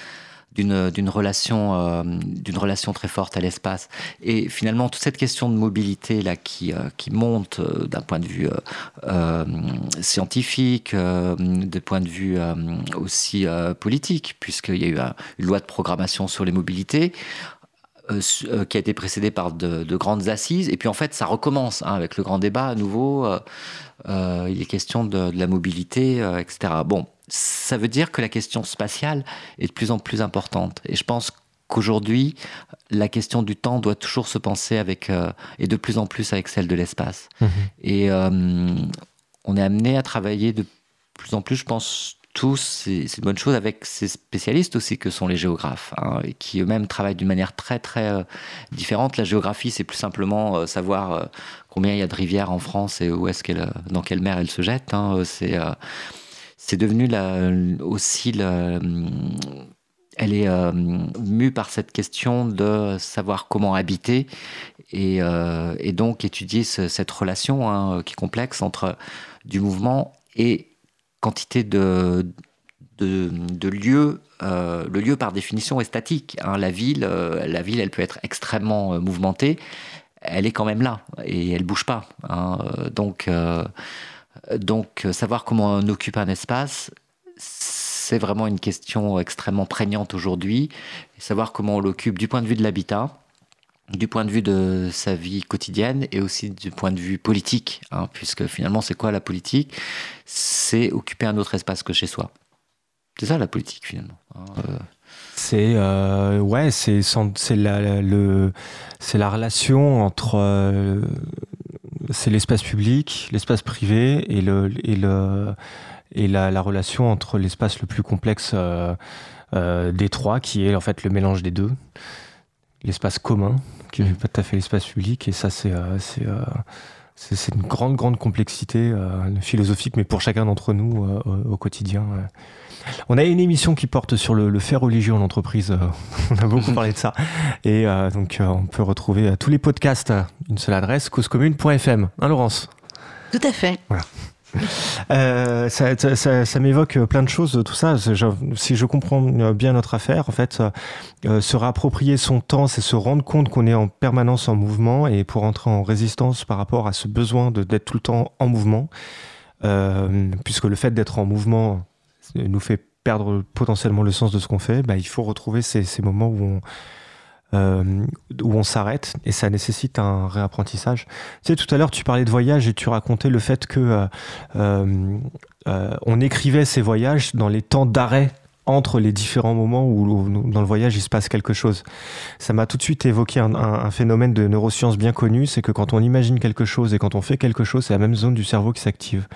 d'une relation euh, d'une relation très forte à l'espace et finalement toute cette question de mobilité là qui euh, qui monte euh, d'un point de vue scientifique de point de vue aussi politique puisqu'il y a eu une loi de programmation sur les mobilités qui a été précédée par de, grandes assises. Et puis en fait, ça recommence hein, avec le grand débat à nouveau. Euh, il est question de, la mobilité, euh, etc. Bon, ça veut dire que la question spatiale est de plus en plus importante. Et je pense qu'aujourd'hui, la question du temps doit toujours se penser avec, euh, et de plus en plus avec celle de l'espace. Mhm. Et on est amené à travailler de plus en plus, je pense, c'est une bonne chose avec ces spécialistes aussi que sont les géographes, hein, qui eux-mêmes travaillent d'une manière très très différente. La géographie, c'est plus simplement savoir combien il y a de rivières en France et où est-ce qu'elle, dans quelle mer elles se jettent. Hein, c'est, euh, c'est devenu aussi la, elle est euh, mue par cette question de savoir comment habiter et, euh, et donc étudier cette relation hein, qui est complexe entre du mouvement et quantité de, de, lieux. le lieu, par définition, est statique. Hein. La ville, la ville, elle peut être extrêmement mouvementée, elle est quand même là et elle bouge pas. Hein. Donc, euh, donc, savoir comment on occupe un espace, c'est vraiment une question extrêmement prégnante aujourd'hui, savoir comment on l'occupe du point de vue de l'habitat, du point de vue de sa vie quotidienne et aussi du point de vue politique, hein, puisque finalement c'est quoi la politique? C'est occuper un autre espace que chez soi. C'est ça la politique finalement. Hein, euh. C'est euh, ouais, c'est c'est la le c'est la relation entre euh, c'est l'espace public, l'espace privé et le et le et la, la relation entre l'espace le plus complexe des trois, qui est en fait le mélange des deux, l'espace commun qui n'est pas tout à fait l'espace public. Et ça, c'est euh, euh, c'est une grande, grande complexité euh, philosophique, mais pour chacun d'entre nous au quotidien. On a une émission qui porte sur le, fait religieux en entreprise. on a beaucoup parlé de ça. Et donc, on peut retrouver tous les podcasts, une seule adresse, causecommune.fm. Hein, Laurence? Tout à fait. Voilà. Euh, ça, m'évoque plein de choses, tout ça. si je comprends bien notre affaire, en fait, euh, se réapproprier son temps, c'est se rendre compte qu'on est en permanence en mouvement et pour entrer en résistance par rapport à ce besoin d'être tout le temps en mouvement, euh, puisque le fait d'être en mouvement nous fait perdre potentiellement le sens de ce qu'on fait, bah, il faut retrouver ces moments où on euh, où on s'arrête et ça nécessite un réapprentissage. Tu sais, tout à l'heure, tu parlais de voyage et tu racontais le fait que euh, euh, on écrivait ces voyages dans les temps d'arrêt entre les différents moments où, dans le voyage il se passe quelque chose. Ça m'a tout de suite évoqué un, un, phénomène de neurosciences bien connu, c'est que quand on imagine quelque chose et quand on fait quelque chose, c'est la même zone du cerveau qui s'active.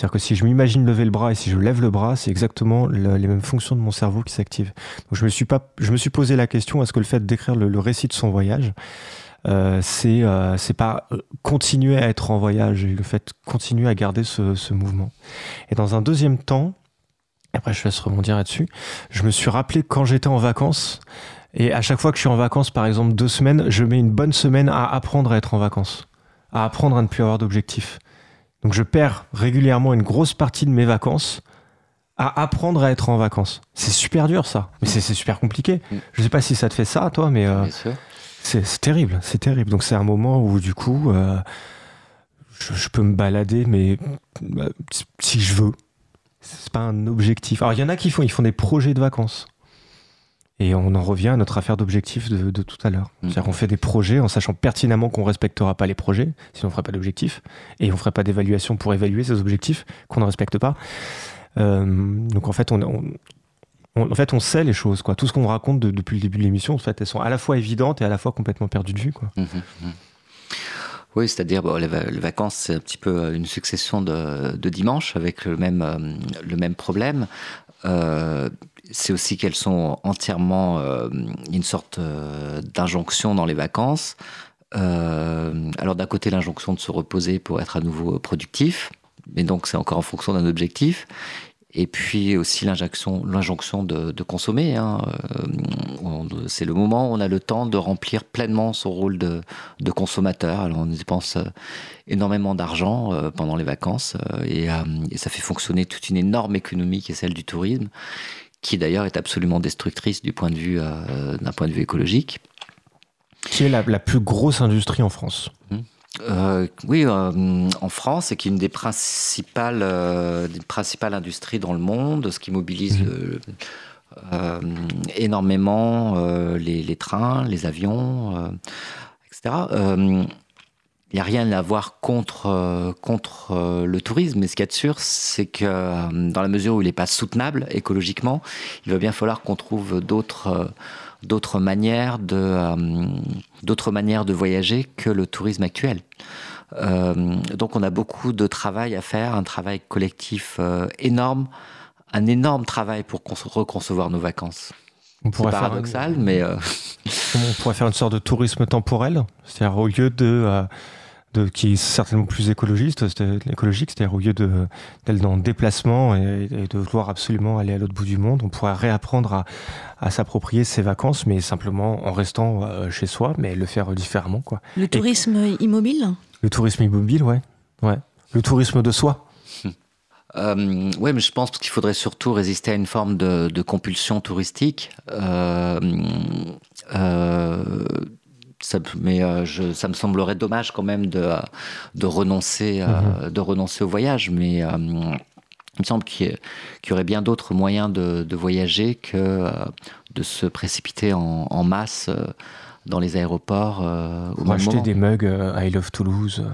C'est-à-dire que si je m'imagine lever le bras et si je lève le bras, c'est exactement les mêmes fonctions de mon cerveau qui s'activent. Donc je me suis pas, je me suis posé la question est-ce que le fait d'écrire le, récit de son voyage, euh, c'est euh, c'est pas euh, continuer à être en voyage, le fait continuer à garder ce, mouvement. Et dans un deuxième temps, après je laisse rebondir là-dessus, je me suis rappelé quand j'étais en vacances. Et à chaque fois que je suis en vacances, par exemple deux semaines, je mets une bonne semaine à apprendre à être en vacances, à apprendre à ne plus avoir d'objectifs. Donc je perds régulièrement une grosse partie de mes vacances à apprendre à être en vacances. C'est super dur ça, mais c'est super compliqué. Mm. Je sais pas si ça te fait ça, toi, mais euh, c'est terrible, c'est terrible. Donc c'est un moment où du coup, euh, je, peux me balader, mais bah, si je veux, c'est pas un objectif. Alors il y en a qui font, ils font des projets de vacances. Et on en revient à notre affaire d'objectif de, tout à l'heure. Mm. C'est-à-dire qu'on fait des projets en sachant pertinemment qu'on respectera pas les projets, sinon on ferait pas d'objectif, et on ferait pas d'évaluation pour évaluer ces objectifs qu'on ne respecte pas. Euh, donc en fait, on, en fait, on sait les choses. Quoi. Tout ce qu'on raconte depuis le début de l'émission, en fait, elles sont à la fois évidentes et à la fois complètement perdues de vue. Quoi. Mm-hmm, mm-hmm. Oui, c'est-à-dire bon, les, vacances, c'est un petit peu euh, une succession de, de dimanches avec le même, euh, le même problème. Euh, c'est aussi qu'elles sont entièrement euh, une sorte euh, d'injonction dans les vacances. Euh, alors d'un côté l'injonction de se reposer pour être à nouveau productif, mais donc c'est encore en fonction d'un objectif. Et puis aussi l'injonction, de, consommer. Hein. c'est le moment où on a le temps de remplir pleinement son rôle de, consommateur. Alors on dépense énormément d'argent pendant les vacances et, ça fait fonctionner toute une énorme économie qui est celle du tourisme qui d'ailleurs est absolument destructrice du point de vue, euh, d'un point de vue écologique. Qui est la, plus grosse industrie en France hum. euh, oui, euh, en France, et qui est une des principales, des principales industries dans le monde, ce qui mobilise hum. énormément les, les, trains, les avions, etc il n'y a rien à voir contre, euh, contre euh, le tourisme, mais ce qu'il y a de sûr, c'est que euh, dans la mesure où il n'est pas soutenable écologiquement, il va bien falloir qu'on trouve d'autres d'autres manières de d'autres manières de voyager que le tourisme actuel. donc on a beaucoup de travail à faire, un travail collectif énorme, un énorme travail pour reconcevoir nos vacances. C'est paradoxal, mais on pourrait faire une sorte de tourisme temporel, c'est-à-dire au lieu de de, qui est certainement plus écologiste, écologique, c'est-à-dire au lieu d'être dans le déplacement et, de vouloir absolument aller à l'autre bout du monde, on pourrait réapprendre à, à s'approprier ses vacances, mais simplement en restant euh, chez soi, mais le faire différemment. Quoi. Le tourisme immobile Le tourisme immobile, ouais. ouais. Le tourisme de soi. Euh, oui, mais je pense qu'il faudrait surtout résister à une forme de, de compulsion touristique. Euh, euh, ça, mais euh, je, ça me semblerait dommage quand même de, de, renoncer, euh, mhm. de renoncer au voyage. Mais euh, il me semble qu'il y, aurait bien d'autres moyens de, voyager que de se précipiter en, masse euh, dans les aéroports. Pour acheter des mugs I Love Toulouse.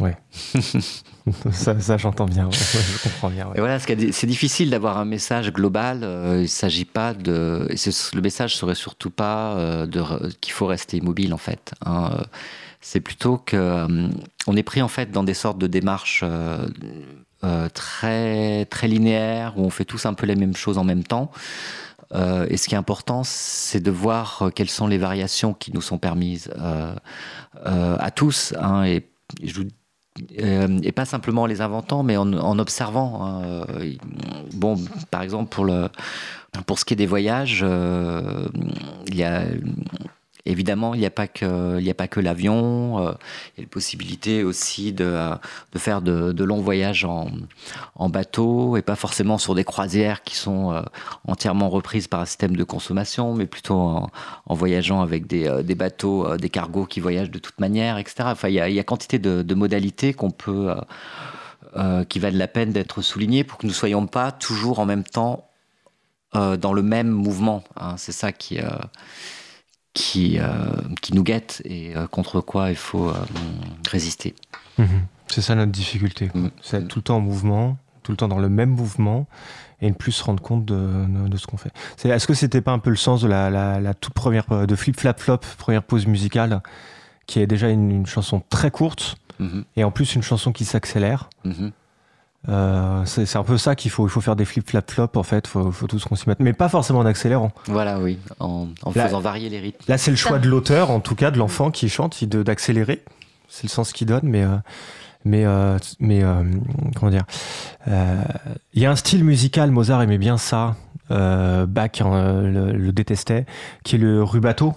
Ouais. ça, j'entends bien, je comprends bien. Et voilà, c'est difficile d'avoir un message global. il ne s'agit pas de. Le message serait surtout pas qu'il faut rester immobile, en fait. Hein. C'est plutôt qu'on on est pris, en fait, dans des sortes de démarches euh, très, très linéaire, où on fait tous un peu les mêmes choses en même temps. Euh, et ce qui est important, c'est de voir euh, quelles sont les variations qui nous sont permises à tous. Hein, et, et pas simplement en les inventant, mais en, observant. Hein. bon, par exemple, pour, le, pour ce qui est des voyages, il y a Évidemment, il n'y a pas que, l'avion. Euh, il y a la possibilité aussi de, euh, faire de, longs voyages en, bateau et pas forcément sur des croisières qui sont euh, entièrement reprises par un système de consommation, mais plutôt en, voyageant avec des, bateaux, des cargos qui voyagent de toute manière, etc. Enfin, il y a, quantité de, modalités qu'on peut, qui valent la peine d'être soulignées pour que nous ne soyons pas toujours en même temps dans le même mouvement. Hein. C'est ça qui euh, qui nous guette et euh, contre quoi il faut euh, résister. Mhm. C'est ça notre difficulté. Mhm. C'est être tout le temps en mouvement, tout le temps dans le même mouvement et ne plus se rendre compte de, de, ce qu'on fait. Est-ce que c'était pas un peu le sens de la, la, toute première de Flip Flap Flop, première pause musicale, qui est déjà une, chanson très courte mhm. et en plus une chanson qui s'accélère euh, c'est un peu ça qu'il faut. Il faut faire des flip flap flop en fait. Faut, faut tous qu'on s'y mette, mais pas forcément en accélérant. Voilà, oui, en, faisant varier les rythmes. Là, c'est le choix de l'auteur, en tout cas de l'enfant qui chante, d'accélérer. C'est le sens qu'il donne, mais euh, mais euh, mais comment dire Il y a un style musical. Mozart aimait bien ça. Bach le, détestait, qui est le rubato.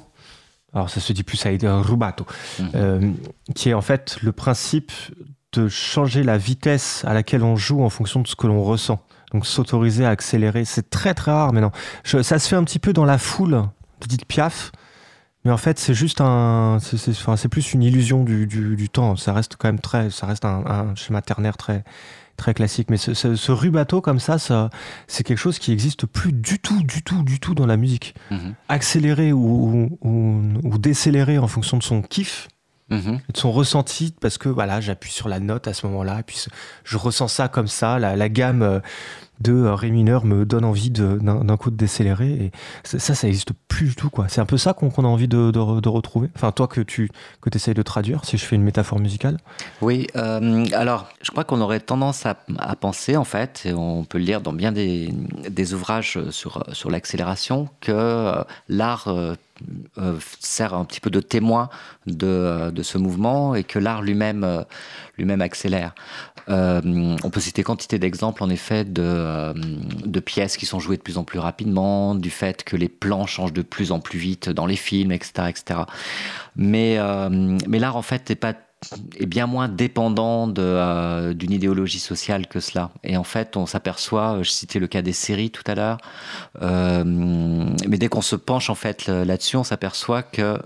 Alors ça se dit plus à rubato, mmh. qui est en fait le principe de changer la vitesse à laquelle on joue en fonction de ce que l'on ressent. Donc s'autoriser à accélérer, c'est très très rare maintenant. ça se fait un petit peu dans la foule de Dite Piaf, mais en fait c'est juste un, c'est plus une illusion du, temps. Ça reste quand même très, ça reste un, schéma ternaire très très classique. Mais ce, rubato comme ça, ça c'est quelque chose qui existe plus du tout, du tout, du tout dans la musique. Mm-hmm. Accélérer ou, ou, ou décélérer en fonction de son kiff, Mhm. de son ressenti parce que voilà j'appuie sur la note à ce moment-là puis je ressens ça comme ça la, gamme euh, de euh, ré mineur me donne envie d'un coup de décélérer et ça ça n'existe plus du tout c'est un peu ça qu'on a envie de, retrouver. Enfin toi que tu que essayes de traduire si je fais une métaphore musicale. Oui euh, alors je crois qu'on aurait tendance à, penser en fait et on peut le lire dans bien des, ouvrages sur, sur l'accélération que l'art euh, sert un petit peu de témoin de, de ce mouvement et que l'art lui-même lui-même accélère. On peut citer quantité d'exemples en effet de, de, pièces qui sont jouées de plus en plus rapidement, du fait que les plans changent de plus en plus vite dans les films, etc. etc. Mais, mais l'art en fait n'est pas est bien moins dépendant euh, d'une idéologie sociale que cela. Et en fait, on s'aperçoit, je citais le cas des séries tout à l'heure, euh, mais dès qu'on se penche en fait là-dessus, on s'aperçoit que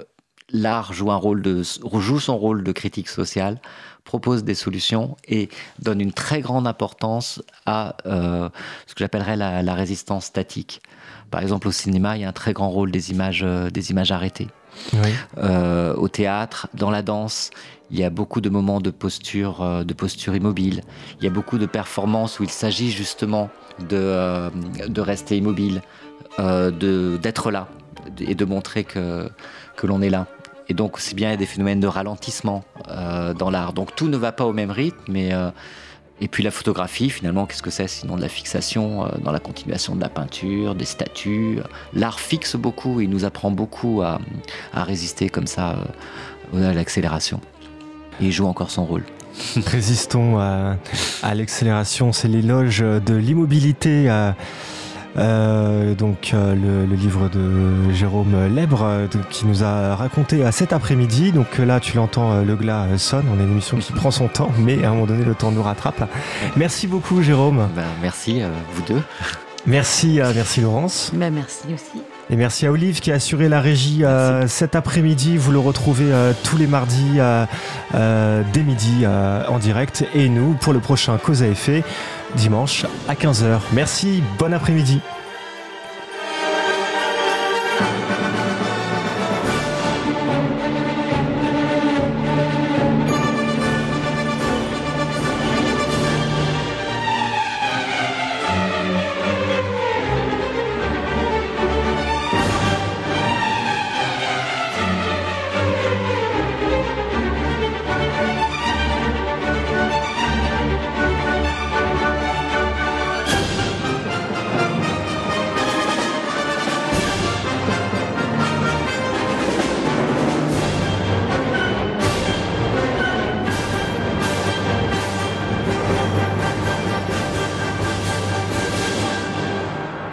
l'art joue un rôle de joue son rôle de critique sociale, propose des solutions et donne une très grande importance à euh, ce que j'appellerais la, la, résistance statique. Par exemple, au cinéma, il y a un très grand rôle des images, des images arrêtées. Euh, au théâtre, dans la danse, il y a beaucoup de moments de posture, euh, de posture immobile. Il y a beaucoup de performances où il s'agit justement de, euh, de rester immobile, de d'être là et de montrer que, que l'on est là. Et donc, c'est bien il y a des phénomènes de ralentissement dans l'art. Donc, tout ne va pas au même rythme, mais et puis la photographie, finalement, qu'est-ce que c'est? Sinon de la fixation euh, dans la continuation de la peinture, des statues. L'art fixe beaucoup, il nous apprend beaucoup à, résister comme ça euh, à l'accélération. Et il joue encore son rôle. Résistons à, l'accélération, c'est l'éloge de l'immobilité. Euh, donc euh, le, livre de Jérôme Lèbre euh, qui nous a raconté à cet après-midi. Donc là, tu l'entends, le glas sonne. On a une émission qui prend son temps, mais à un moment donné, le temps nous rattrape. Merci beaucoup, Jérôme. Ben, merci, vous deux. Merci, merci Laurence. Ben, merci aussi. Et merci à Olive qui a assuré la régie cet après-midi. Vous le retrouvez tous les mardis dès midi en direct. Et nous, pour le prochain Cause à effet, dimanche à 15h. Merci, bon après-midi.